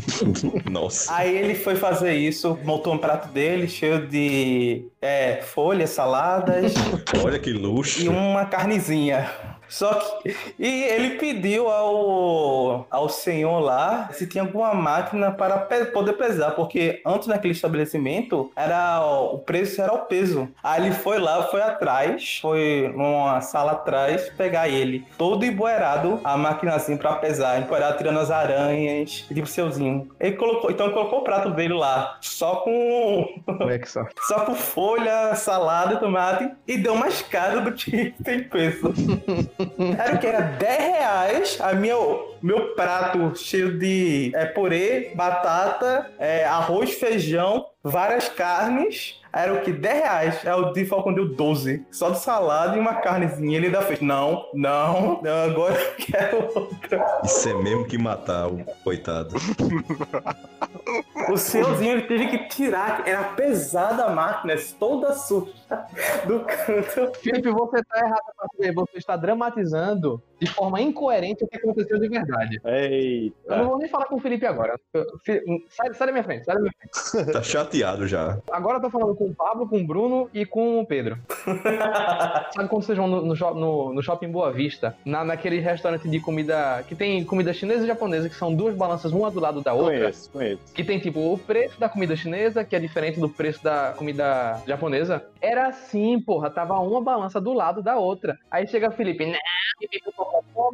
Nossa. Aí ele foi fazer isso, montou um prato dele cheio de é, folhas, saladas Olha que luxo. e uma carnezinha. Só que. E ele pediu ao, ao senhor lá se tinha alguma máquina para pe- poder pesar, porque antes naquele estabelecimento era o preço era o peso. Aí ele foi lá, foi atrás, foi numa sala atrás pegar ele, todo empoeirado, a maquinazinha para pesar, empoeirado tirando as aranhas, tipo seuzinho. Ele colocou, então ele colocou o prato dele lá, só com que só. só com folha, salada tomate e deu mais caro do que tem peso. Era o que? Era 10 reais a minha, meu prato cheio de é, purê, batata, é, arroz, feijão, várias carnes. Era o que? 10 reais. Aí o de Falcão deu 12. Só de salada e uma carnezinha. Ele ainda fez: Não, não, não agora eu quero outra. Isso é mesmo que matar o coitado. O senhorzinho ele teve que tirar. Era pesada a máquina, toda suja do canto. Felipe, você tá errado, você está dramatizando de forma incoerente o que aconteceu de verdade. Eu não Eita. vou nem falar com o Felipe agora. Fi- Sai, sai da minha frente, sai da minha frente. Tá chateado já. Agora eu tô falando com o Pablo, com o Bruno e com o Pedro. Sabe quando vocês vão no, no- no shopping Boa Vista, na, naquele restaurante de comida que tem comida chinesa e japonesa, que são duas balanças uma do lado da outra? Conheço, conheço. Que tem tipo o preço da comida chinesa, que é diferente do preço da comida japonesa. Era assim, porra, tava uma balança do lado da outra. Aí chega o Felipe, né?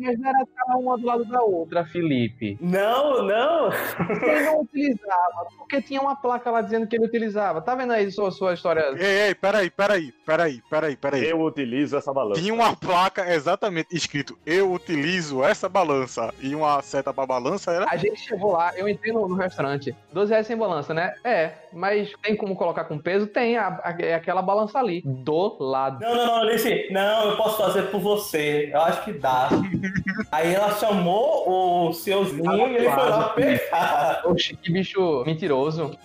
Mas não era uma do lado da outra, Felipe. Não, não. Ele não utilizava, porque tinha uma placa lá dizendo que ele utilizava. Tá vendo aí sua, sua história? Ei, ei, peraí, peraí, peraí, peraí, peraí. Eu utilizo essa balança. Tinha uma placa exatamente escrito Eu utilizo essa balança e uma seta pra balança era. A gente chegou lá, eu entrei no, no restaurante. 12 reais sem balança, né? É, mas tem como colocar com peso? Tem, a- a- é aquela balança ali, do lado. Não, não, não, Alice, não, eu posso fazer por você. Eu acho que dá. Aí ela chamou o seuzinho e ele foi lá pegar. Oxi, que bicho mentiroso.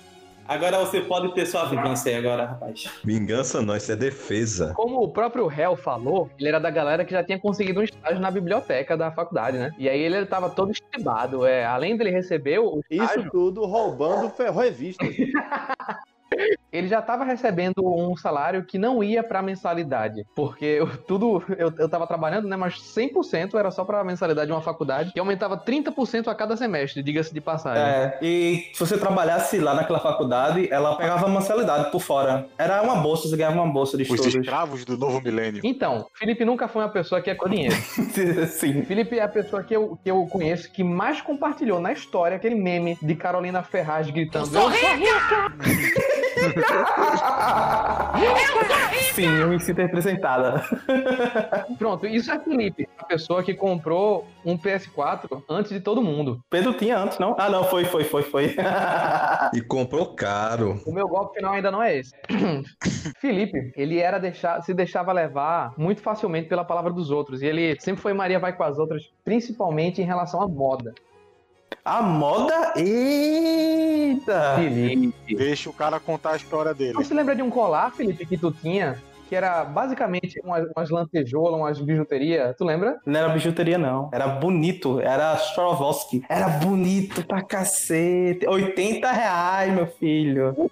Agora você pode ter sua vivência aí agora, rapaz. Vingança não, isso é defesa. Como o próprio réu falou, ele era da galera que já tinha conseguido um estágio na biblioteca da faculdade, né? E aí ele tava todo estibado, é. Além dele receber o Isso estágio, tudo roubando ferro revista. ele já tava recebendo um salário que não ia pra mensalidade. Porque eu, tudo, eu, eu tava trabalhando, né? Mas 100% era só pra mensalidade de uma faculdade. E aumentava 30% a cada semestre, diga-se de passagem. É, e se você trabalhasse lá naquela faculdade, ela pegava mensalidade por fora. Era uma bolsa, você ganhava uma bolsa de Os estudos. escravos do novo milênio. Então, Felipe nunca foi uma pessoa que é com dinheiro. Sim. Felipe é a pessoa que eu, que eu conheço que mais compartilhou na história aquele meme de Carolina Ferraz gritando: Eu sou rica! Sim, eu me sinto representada. Pronto, isso é Felipe, a pessoa que comprou um PS4 antes de todo mundo. Pedro tinha antes, não? Ah, não, foi, foi, foi, foi. E comprou caro. O meu golpe final ainda não é esse. Felipe, ele era deixar, se deixava levar muito facilmente pela palavra dos outros. E ele sempre foi Maria vai com as outras, principalmente em relação à moda. A moda? Eita! Felipe. Deixa o cara contar a história dele. Você lembra de um colar, Felipe, que tu tinha? Que era basicamente umas, umas lantejoulas, umas bijuterias. Tu lembra? Não era bijuteria, não. Era bonito. Era Swarovski. Era bonito pra cacete. 80 reais, meu filho.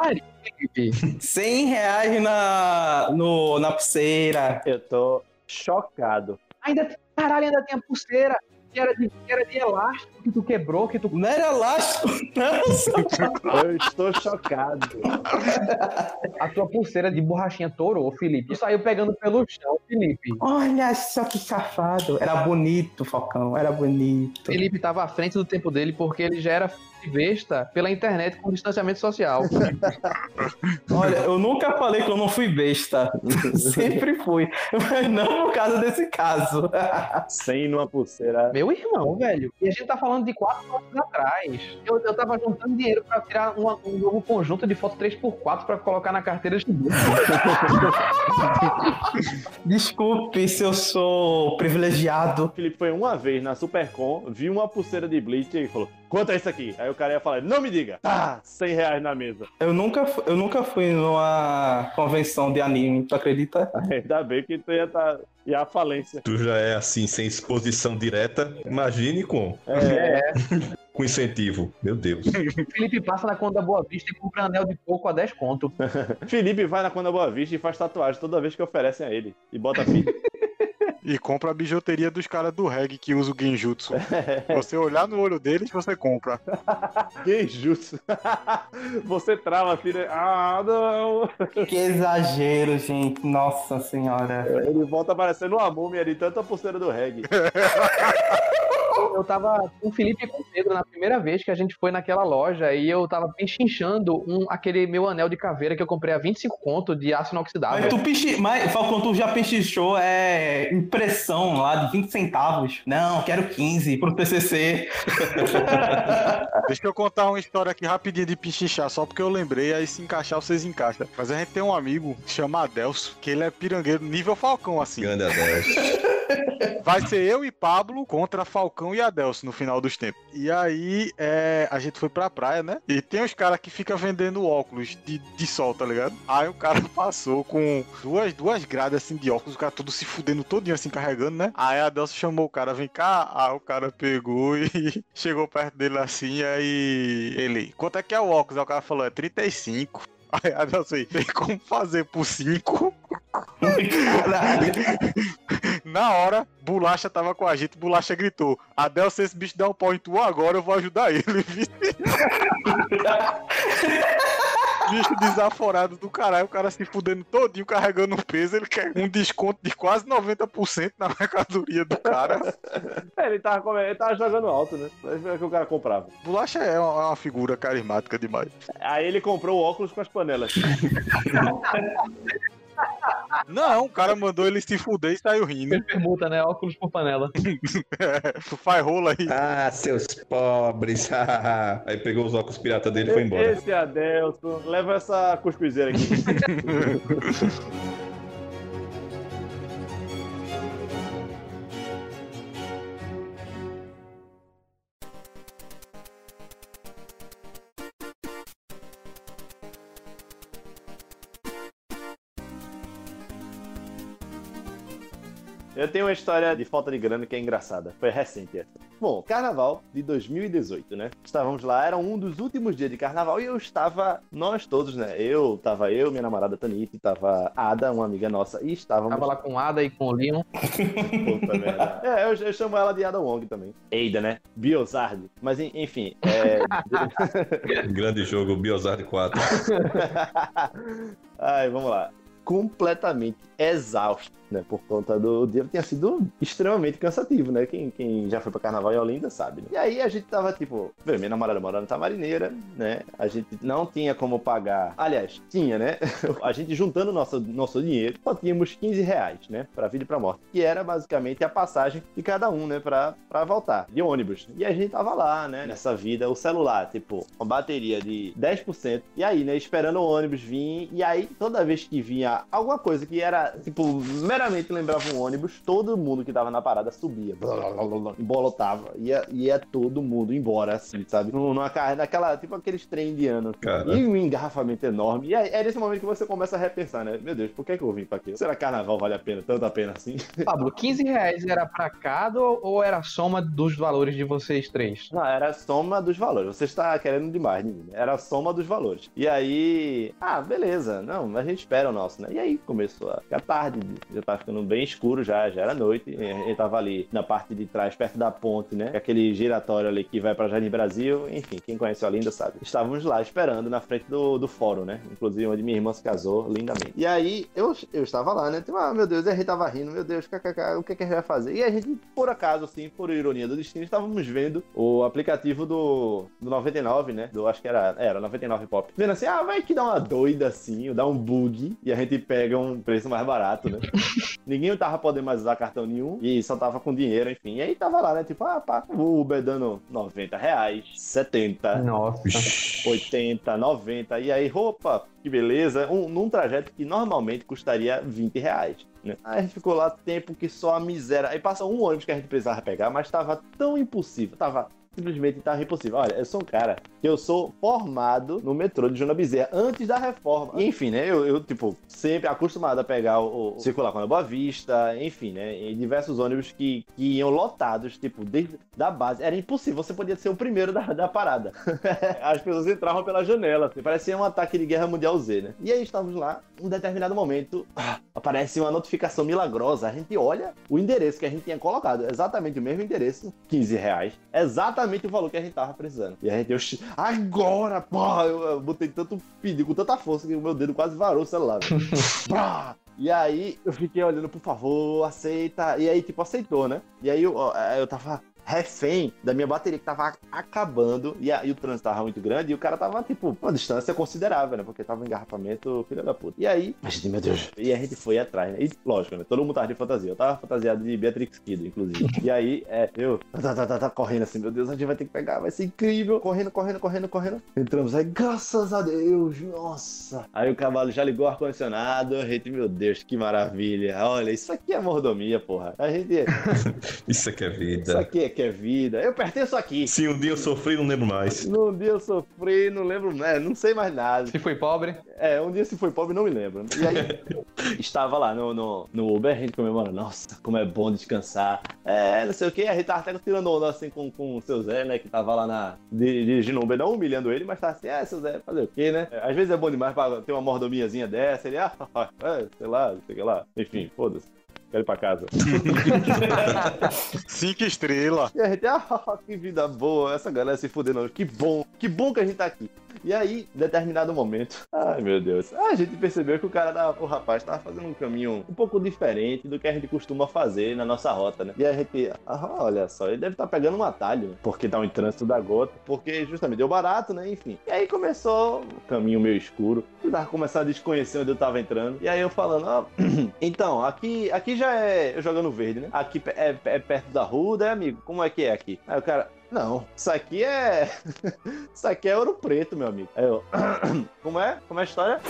Felipe. 100 reais na, no, na pulseira. Eu tô chocado. Ainda, caralho, ainda tinha pulseira. Que era, de, que era de elástico que tu quebrou, que tu. Não era elástico, não. Eu estou chocado. A tua pulseira de borrachinha torou, Felipe. E saiu pegando pelo chão, Felipe. Olha só que safado. Era bonito, Falcão. Era bonito. Felipe tava à frente do tempo dele porque ele já era besta pela internet com distanciamento social. Olha, eu nunca falei que eu não fui besta. Sempre fui. Mas não no caso desse caso. Sem numa pulseira. Meu irmão, velho. E a gente tá falando falando de quatro anos atrás. Eu, eu tava juntando dinheiro pra tirar uma- um novo conjunto de foto 3x4 pra colocar na carteira de. Desculpe se eu sou privilegiado. O Felipe foi uma vez na Supercom, viu uma pulseira de Bleach e falou: Quanto é isso aqui? Aí o cara ia falar: Não me diga. Tá, 100 reais na mesa. Eu nunca, eu nunca fui numa convenção de anime, tu acredita? Ainda bem que tu ia estar. E a falência. Tu já é assim, sem exposição direta. Imagine com. É, Com incentivo. Meu Deus. Felipe passa na conta da Boa Vista e compra anel de coco a 10 conto. Felipe vai na Conda Boa Vista e faz tatuagem toda vez que oferecem a ele. E bota fim. E compra a bijuteria dos caras do reggae que usa o genjutsu. Você olhar no olho deles, você compra. Genjutsu. Você trava assim, né? Ah, não. Que exagero, gente. Nossa senhora. Ele volta parecendo uma múmia de tanta pulseira do reggae. Eu, tava com o Felipe e com o Pedro na primeira vez que a gente foi naquela loja e eu tava pechinchando um, aquele meu anel de caveira que eu comprei a 25 conto de aço inoxidável. Mas tu pichi... Mas, Falcão, tu já pechinchou é impressão lá de 20 centavos. Não, quero 15 pro PCC. Deixa eu contar uma história aqui rapidinho de pichinchar, só porque eu lembrei, aí se encaixar vocês encaixam. Mas a gente tem um amigo que chama Adelso, que ele é pirangueiro nível Falcão, assim. Grande Adeus. Vai ser eu e Pablo contra Falcão e Adelso no final dos tempos. E aí, é, a gente foi pra praia, né? E tem uns caras que ficam vendendo óculos de, de sol, tá ligado? Aí o cara passou com duas, duas grades assim de óculos, o cara todo se fudendo todinho assim, carregando, né? Aí a Adelso chamou o cara, vem cá. Aí o cara pegou e chegou perto dele assim, aí ele, quanto é que é o óculos? Aí o cara falou, é 35. Aí a Adelso aí, tem como fazer por 5? Caralho. Na hora, Bolacha tava com a gente, Bolacha gritou: Adel, se esse bicho der um pau em tu agora, eu vou ajudar ele. vi?" bicho desaforado do caralho, o cara se fudendo todinho, carregando o peso, ele quer um desconto de quase 90% na mercadoria do cara. É, ele tava, ele tava jogando alto, né? Mas é que o cara comprava. Bolacha é uma, uma figura carismática demais. Aí ele comprou o óculos com as panelas. Não, o cara mandou ele se fuder e saiu rindo. Permuta, né? Óculos por panela. tu faz rola aí. Ah, seus pobres. Aí pegou os óculos pirata dele e foi embora. Esse Adelson, leva essa cuscuzeira aqui. Eu tenho uma história de falta de grana que é engraçada. Foi recente essa. Bom, carnaval de 2018, né? Estávamos lá, era um dos últimos dias de carnaval e eu estava, nós todos, né? Eu, tava eu, minha namorada Tanite, tava Ada, uma amiga nossa, e estávamos. Tava lá com Ada e com o Leon. Puta merda. É, eu, eu chamo ela de Ada Wong também. Eida, né? Biozard. Mas en- enfim, é. Grande jogo, Biozard 4. Ai, vamos lá. Completamente exausto, né? Por conta do dia. Tinha sido extremamente cansativo, né? Quem, quem já foi pra carnaval em Olinda sabe. Né? E aí a gente tava tipo. vê, Minha namorada morando na Tamarineira, né? A gente não tinha como pagar. Aliás, tinha, né? A gente juntando nosso, nosso dinheiro, só tínhamos 15 reais, né? Pra vida e pra morte. Que era basicamente a passagem de cada um, né? Pra, pra voltar, de ônibus. E a gente tava lá, né? Nessa vida, o celular, tipo, uma bateria de 10%. E aí, né? Esperando o ônibus vir. E aí, toda vez que vinha alguma coisa que era, tipo, meramente lembrava um ônibus, todo mundo que tava na parada subia. Blá, blá, blá, blá, blá, embolotava. Ia, ia todo mundo embora, assim, sabe? Num- Numa carro, naquela, tipo aqueles trem indianos. Cara. E um engarrafamento enorme. E é nesse momento que você começa a repensar, né? Meu Deus, por que, que eu vim pra aqui? Será que carnaval vale a pena, tanto a pena assim? Pablo, 15 reais era pra cada ou era a soma dos valores de vocês três? Não, era a soma dos valores. Você está querendo demais, menino. Era a soma dos valores. E aí, ah, beleza. Não, a gente espera o nosso, né? E aí começou a ficar tarde, já tava ficando bem escuro já, já era noite. E a gente tava ali na parte de trás, perto da ponte, né? Aquele giratório ali que vai pra Jardim Brasil. Enfim, quem conhece Olinda sabe. Estávamos lá esperando na frente do, do fórum, né? Inclusive onde minha irmã se casou lindamente. E aí eu, eu estava lá, né? Tipo, ah, meu Deus, e a gente tava rindo, meu Deus, kkk, o que, que a gente vai fazer? E a gente, por acaso, assim, por ironia do destino, estávamos vendo o aplicativo do, do 99, né? Do, acho que era, era 99 Pop. Vendo assim, ah, vai que dá uma doida assim, ou dá um bug, e a gente gente pega um preço mais barato, né? Ninguém tava podendo mais usar cartão nenhum e só tava com dinheiro, enfim. E aí tava lá, né? Tipo, ah, pá, o Uber dando 90 reais, 70, Nossa. 80, 90. E aí, roupa, que beleza. Um, num trajeto que normalmente custaria 20 reais. Né? Aí a gente ficou lá tempo que só a miséria. Aí passa um ônibus que a gente precisava pegar, mas tava tão impossível. Tava simplesmente tava impossível. Olha, eu sou um cara que eu sou formado no metrô de Joana Bezerra antes da reforma. E, enfim, né? Eu, eu, tipo, sempre acostumado a pegar o, o circular com a Boa Vista, enfim, né? Em diversos ônibus que, que iam lotados, tipo, desde da base. Era impossível, você podia ser o primeiro da, da parada. As pessoas entravam pela janela. Assim, parecia um ataque de guerra mundial Z, né? E aí estávamos lá, um determinado momento, ah, aparece uma notificação milagrosa. A gente olha o endereço que a gente tinha colocado, exatamente o mesmo endereço, 15 reais. Exatamente o valor que a gente tava precisando. E a gente, eu, agora, porra, eu, eu botei tanto pedido, com tanta força que o meu dedo quase varou o celular. Pá! E aí eu fiquei olhando, por favor, aceita. E aí, tipo, aceitou, né? E aí eu, eu tava refém da minha bateria que tava acabando e, a- e o trânsito tava muito grande e o cara tava, tipo, uma distância considerável, né? Porque tava um engarrafamento, filho da puta. E aí, gente, meu Deus, e a gente foi atrás, né? E lógico, né? Todo mundo tava de fantasia. Eu tava fantasiado de Beatrix Kiddo, inclusive. E aí, é, eu tá, tá, tá, tá, correndo assim, meu Deus, a gente vai ter que pegar, vai ser incrível. Correndo, correndo, correndo, correndo. Entramos aí, graças a Deus, nossa. Aí o cavalo já ligou o ar-condicionado, a gente, meu Deus, que maravilha. Olha, isso aqui é mordomia, porra. A gente, Isso aqui é isso vida. aqui é que é vida. Eu pertenço aqui. Se um dia eu sofri, não lembro mais. Num dia eu sofri, não lembro, né? Não sei mais nada. Se foi pobre, É, um dia se foi pobre, não me lembro. E aí, estava lá no, no, no Uber, a gente comemorando, nossa, como é bom descansar. É, não sei o que, a gente tava até tirando onda assim com, com o seu Zé, né? Que tava lá na, di- dirigindo o Uber, não humilhando ele, mas tava assim, é, seu Zé, fazer o quê, né? É, Às vezes é bom demais pra ter uma mordomiazinha dessa, ele, ah, é, sei lá, não sei o que lá. Enfim, foda-se. Quero ir pra casa. Cinco estrelas. E a gente, ah, que vida boa, essa galera se fudendo. Que bom, que bom que a gente tá aqui. E aí, em determinado momento, ai meu Deus, a gente percebeu que o cara, da, o rapaz, tava fazendo um caminho um pouco diferente do que a gente costuma fazer na nossa rota, né? E a gente, ah, olha só, ele deve estar pegando um atalho, porque tá um trânsito da gota, porque justamente deu barato, né? Enfim. E aí começou o caminho meio escuro, eu tava começando a desconhecer onde eu tava entrando. E aí eu falando, ó, então, aqui, aqui já é. Eu jogando verde, né? Aqui é, é perto da rua, né, amigo? Como é que é aqui? Aí o cara. Não, isso aqui é. isso aqui é ouro preto, meu amigo. Aí eu. Como é? Como é a história?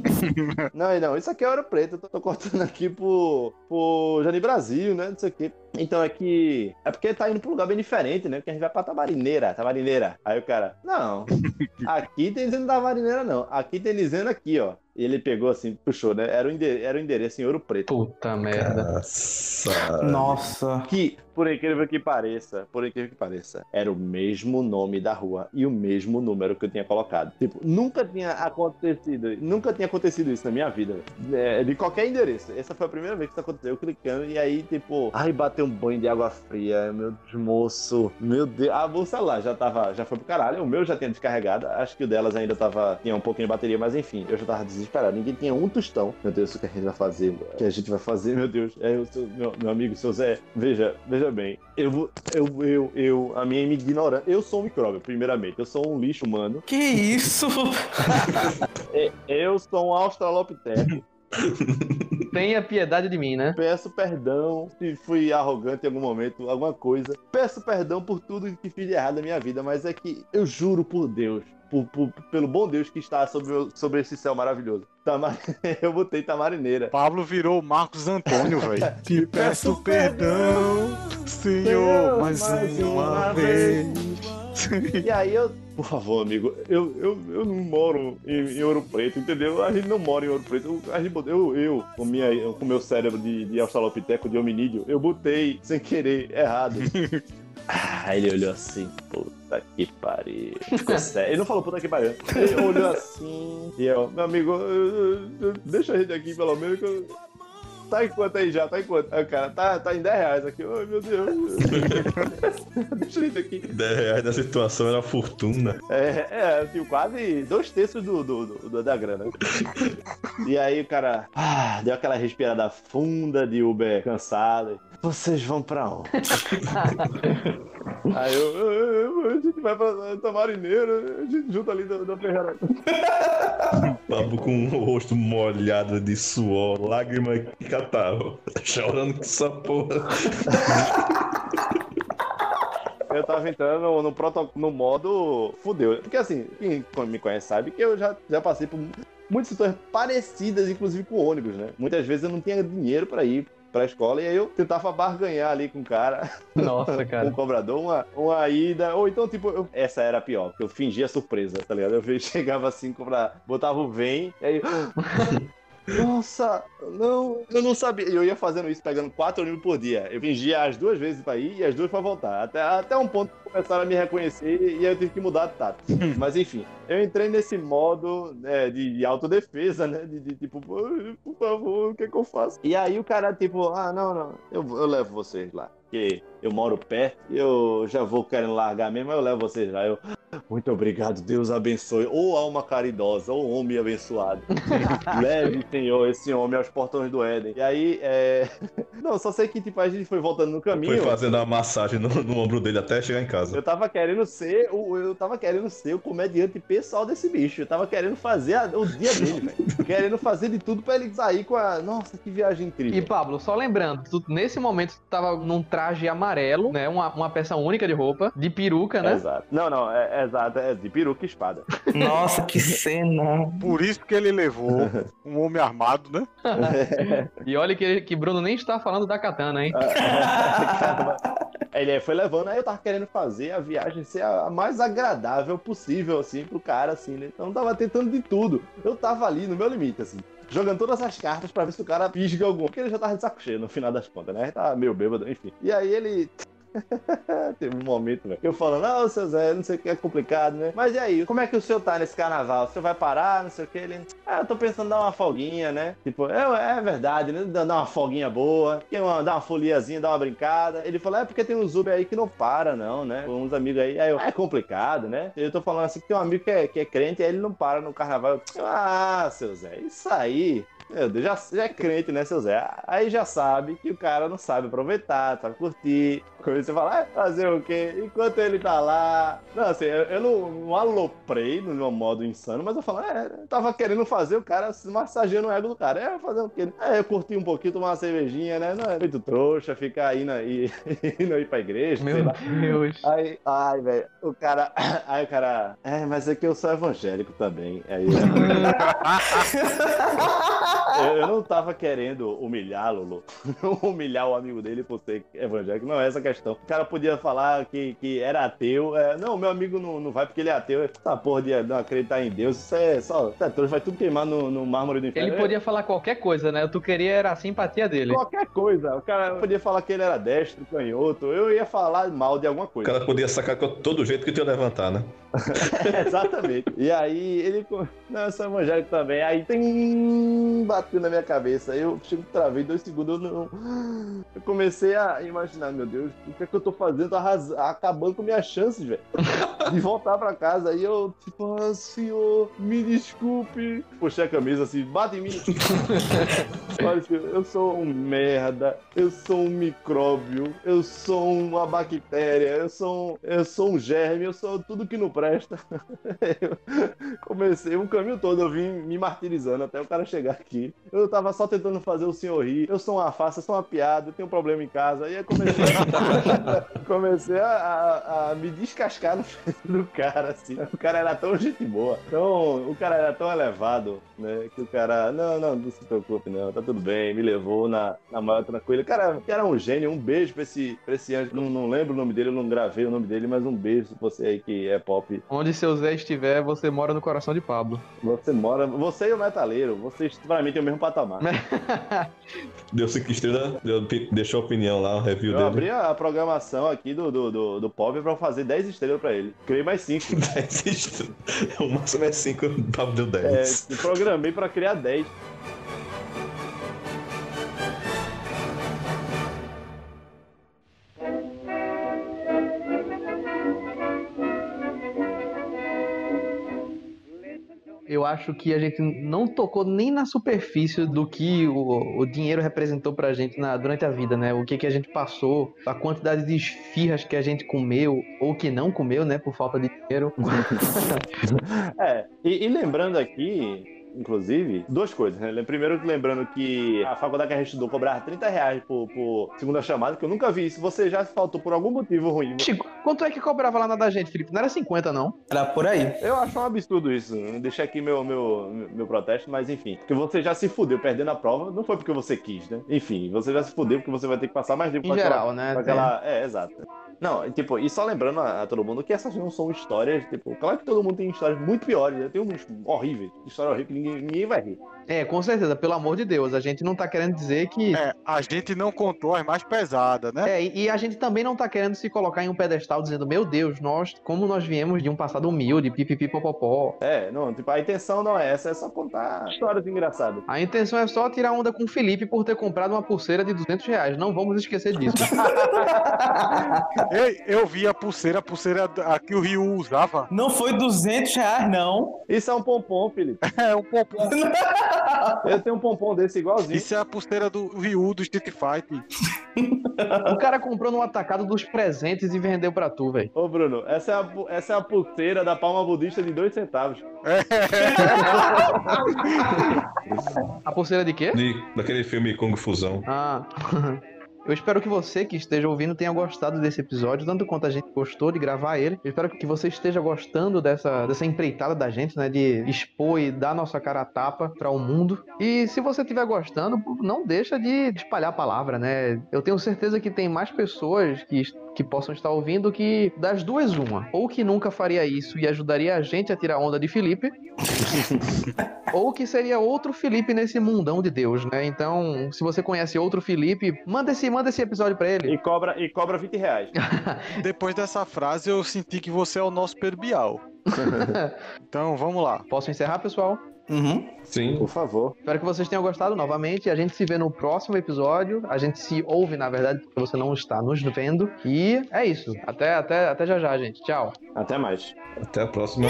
não, não, isso aqui é ouro preto. Eu tô, tô cortando aqui pro, pro Jani Brasil, né? Não sei o quê. Então é que. É porque tá indo pra um lugar bem diferente, né? Porque a gente vai pra Tamarineira. Tamarineira. Aí o cara. Não. Aqui tem dizendo Tamarineira, não. Aqui tem dizendo aqui, ó. E ele pegou assim, puxou, né? Era o, ende- era o endereço em ouro preto. puta merda. Nossa. Nossa. Que, por incrível que pareça, por incrível que pareça, era o mesmo nome da rua e o mesmo número que eu tinha colocado. Tipo, nunca tinha acontecido, nunca tinha acontecido isso na minha vida. É, de qualquer endereço. Essa foi a primeira vez que isso aconteceu, eu clicando e aí, tipo, ai, bateu um banho de água fria, meu moço, meu Deus. A bolsa lá já tava, já foi pro caralho, o meu já tinha descarregado, acho que o delas ainda tava, tinha um pouquinho de bateria, mas enfim, eu já tava desesperado. Ninguém tinha um tostão. Meu Deus, o que a gente vai fazer? O que a gente vai fazer, meu Deus? É, o seu, meu, meu amigo, seu Zé, veja, veja bem, eu vou, eu, eu, eu, a minha ignorância, eu sou um micróbio, primeiramente, eu sou um lixo humano, Que isso? É, eu sou um australopiteco, Tenha piedade de mim, né? peço perdão se fui arrogante em algum momento, alguma coisa, peço perdão por tudo que fiz de errado na minha vida, mas é que eu juro por Deus, por- por- pelo bom Deus que está sobre, o- sobre esse céu maravilhoso. Tamar... eu botei tamarineira. Pablo virou Marcos Antônio, velho. Te peço perdão, Senhor, mais, uma vez. E aí eu, por favor, amigo, eu, eu, eu não moro em, em Ouro Preto, entendeu? A gente não mora em Ouro Preto. A gente eu, eu, com, minha, com meu cérebro de, de australopiteco, de hominídeo, eu botei sem querer, errado. Aí ele olhou assim, puta que pariu. Ele não falou puta que pariu. Ele olhou assim. E eu, meu amigo, deixa a gente aqui pelo menos que eu. Tá em quanto aí já? Tá em quanto? O cara, tá, tá em 10 reais aqui. Ai, meu Deus. Deixa eu aqui. 10 reais na situação era uma fortuna. É, é, assim, quase dois terços do, do, do- do- da grana. E aí o cara ah, deu aquela respirada funda de Uber cansado. Vocês vão pra onde? aí eu, eu- eu- a gente vai pra Tamarineira, a gente junta ali da, da Ferrara. Pablo com o rosto molhado de suor, lágrima que catava. Chorando com essa porra. Eu tava entrando no, no, proto- no modo fudeu. Porque assim, quem me conhece sabe que eu já, já passei por muitas situações parecidas, inclusive com ônibus, né? Muitas vezes eu não tinha dinheiro pra ir pra escola e aí eu tentava barganhar ali com o cara, Nossa, com o cara. cobrador, uma, uma ida. Ou então, tipo, eu- essa era a pior, porque eu fingia surpresa, tá ligado? Eu chegava assim, pra, botava o vem, e aí. Nossa, não, eu não sabia. Eu ia fazendo isso, pegando quatro ônibus por dia. Eu fingia as duas vezes pra ir e as duas pra voltar. Até, até um ponto que começaram a me reconhecer e aí eu tive que mudar de tato. Mas enfim, eu entrei nesse modo né, de, de autodefesa, né? De, de tipo, "Pô, por favor, o que é que eu faço? E aí o cara, tipo, ah, não, não, eu, eu levo vocês lá. Porque eu moro perto e eu já vou querendo largar mesmo, aí eu levo vocês lá. Eu, muito obrigado, Deus abençoe. Ou alma caridosa, ou homem abençoado. Leve, Senhor, esse homem aos portões do Éden. E aí, é. Não, só sei que tipo, a gente foi voltando no caminho. Foi fazendo uma massagem no, no ombro dele até chegar em casa. Eu tava querendo ser o, eu tava querendo ser o comediante pessoal desse bicho. Eu tava querendo fazer a- o dia dele, velho. querendo fazer de tudo pra ele sair com a. Nossa, que viagem incrível. E Pablo, só lembrando, tu- nesse momento tu tava num traje amarelo, né? Uma, uma peça única de roupa, de peruca, né? Exato. Não, não, é, é exato, é de peruca e espada. Nossa, que cena. Por isso que ele levou um homem armado, né? E olha que, que Bruno nem está falando da katana, hein? Ele foi levando, aí eu tava querendo fazer a viagem ser a mais agradável possível, assim, pro cara, assim, né? Então tava tentando de tudo. Eu tava ali no meu limite, assim. Jogando todas as cartas pra ver se o cara pisga algum. Porque ele já tava de saco cheio no final das contas, né? Ele tava meio bêbado, enfim. E aí ele. Teve um momento, velho. Eu falando, não, seu Zé, não sei o que é complicado, né? Mas e aí, como é que o senhor tá nesse carnaval? O senhor vai parar, não sei o que? Ele, ah, eu tô pensando em dar uma folguinha, né? Tipo, é, é verdade, né? Dar uma folguinha boa, dar uma foliazinha, dar uma brincada. Ele falou, é porque tem uns Uber aí que não para, não, né? Uns amigos aí. Aí eu, é complicado, né? Eu tô falando assim que tem um amigo que é, que é crente, aí ele não para no carnaval. Eu, ah, seu Zé, isso aí. Meu Deus, já, já é crente, né, seu Zé? Aí já sabe que o cara não sabe aproveitar, sabe curtir. Comecei a falar, ah, fazer o quê? Enquanto ele tá lá. Não, assim, eu, eu não, não aloprei no meu modo insano, mas eu falo, é, eu tava querendo fazer o cara se massageando o ego do cara. É, fazer o quê? É, eu curti um pouquinho, tomar uma cervejinha, né? Não é muito trouxa, ficar indo aí, indo aí pra igreja, sei Meu lá. Deus. Aí, ai, velho, o cara. Aí o cara. É, mas é que eu sou evangélico também. Aí. eu, não tava querendo humilhar, Lulu. humilhar o amigo dele por ser evangélico. Não é essa a questão. O cara podia falar que, que era ateu. É, não, meu amigo não, não vai porque ele é ateu. Essa porra de não acreditar em Deus, isso é só. Isso é trouxa, vai tudo queimar no, no mármore do inferno. Ele podia falar qualquer coisa, né? Tu queria era a simpatia dele. Qualquer coisa. O cara podia falar que ele era destro, canhoto. Eu ia falar mal de alguma O coisa. cara podia sacar com todo jeito que tu ia levantar, né? Exatamente. E aí ele. Não, eu sou evangélico também. Aí tem. Bateu na minha cabeça. Eu chego, travei dois segundos. Eu, não... eu comecei a imaginar, meu Deus, o que é que eu tô fazendo? Arras- acabando com minhas chances, velho. De voltar pra casa. Aí eu, tipo, ah, senhor, me desculpe. Puxei a camisa assim, bate em mim. Olha, senhor, eu sou um merda. Eu sou um micróbio. Eu sou uma bactéria. Eu sou um, eu sou um germe. Eu sou tudo que não presta. Comecei o caminho todo, eu vim me martirizando até o cara chegar aqui. Eu tava só tentando fazer o senhor rir. Eu sou uma farsa, eu sou uma piada, eu tenho um problema em casa. Aí eu comecei, comecei a, a- a me descascar no do cara, assim. O cara era tão gente boa. Então, o cara era tão elevado, né? Que o cara, não, não, não se preocupe, não, tá tudo bem. Me levou na, na maior tranquila. O cara, cara é um gênio. Um beijo pra esse, pra esse anjo. Não, não lembro o nome dele, eu não gravei o nome dele, mas um beijo pra você aí que é pop. Onde seu Zé estiver, você mora no coração de Pablo. Você mora. Você e o metaleiro, vocês pra mim têm o mesmo patamar. Deu cinco estrelas, deu- deixou a opinião lá, o review Eu dele. abri a programação aqui do, do, do, do pop pra fazer 10 estrelas pra ele. Criei mais 5. 10 estrelas. O máximo é 5, o Pablo deu É, 10. programei pra criar 10. Eu acho que a gente não tocou nem na superfície do que o, o dinheiro representou pra gente na, durante a vida, né? O que, que a gente passou, a quantidade de esfirras que a gente comeu ou que não comeu, né? Por falta de dinheiro. É, e, e lembrando aqui, inclusive, duas coisas, né? Primeiro, lembrando que a faculdade que a gente estudou cobrava 30 reais por, por segunda chamada, que eu nunca vi isso. Você já faltou por algum motivo ruim. Chico, quanto é que cobrava lá na da gente, Felipe? Não era 50, não? Era por aí. Eu acho um absurdo isso. Deixa aqui meu, meu, meu protesto, mas enfim. Porque você já se fudeu perdendo a prova, não foi porque você quis, né? Enfim, você já se fudeu porque você vai ter que passar mais tempo Em com aquela- geral, né? com aquela... É, exato. Não, e, tipo, e só lembrando a, a todo mundo que essas não são histórias, tipo, claro que todo mundo tem histórias muito piores, né? Tem uns horríveis, história horrível que ninguém, ninguém vai rir. É, com certeza, pelo amor de Deus. A gente não tá querendo dizer que. É, a gente não contou as mais pesadas, né? É, e e a gente também não tá querendo se colocar em um pedestal dizendo, meu Deus, nós, como nós viemos de um passado humilde, pipipi popopó. É, não, tipo, a intenção não é essa, é só contar histórias engraçadas. A intenção é só tirar onda com o Felipe por ter comprado uma pulseira de 200 reais. Não vamos esquecer disso. Eu, eu vi a pulseira, a pulseira a que o Ryu usava. Não foi 200 reais, não. Isso é um pompom, Felipe. É um pompom. Eu tenho um pompom desse igualzinho. Isso é a pulseira do Ryu do Street Fighter. o cara comprou no atacado dos presentes e vendeu pra tu, velho. Ô, Bruno, essa é, a, essa é a pulseira da palma budista de dois centavos. A pulseira de quê? De, daquele filme Kung Fusão. Ah. Eu espero que você que esteja ouvindo tenha gostado desse episódio, tanto quanto a gente gostou de gravar ele. Eu espero que você esteja gostando dessa, dessa empreitada da gente, né? De expor e dar nossa cara a tapa para o mundo. E se você estiver gostando, não deixa de espalhar a palavra, né? Eu tenho certeza que tem mais pessoas que, que possam estar ouvindo que das duas uma. Ou que nunca faria isso e ajudaria a gente a tirar onda de Felipe. ou que seria outro Felipe nesse mundão de Deus, né? Então, se você conhece outro Felipe, manda esse, manda esse episódio pra ele. E cobra, e cobra 20 reais. Depois dessa frase, eu senti que você é o nosso Pedro Bial. Então, vamos lá. Posso encerrar, pessoal? Uhum. Sim. Por favor. Espero que vocês tenham gostado novamente. A gente se vê no próximo episódio. A gente se ouve, na verdade, porque você não está nos vendo. E é isso. Até, até, até já já, gente. Tchau. Até mais. Até a próxima.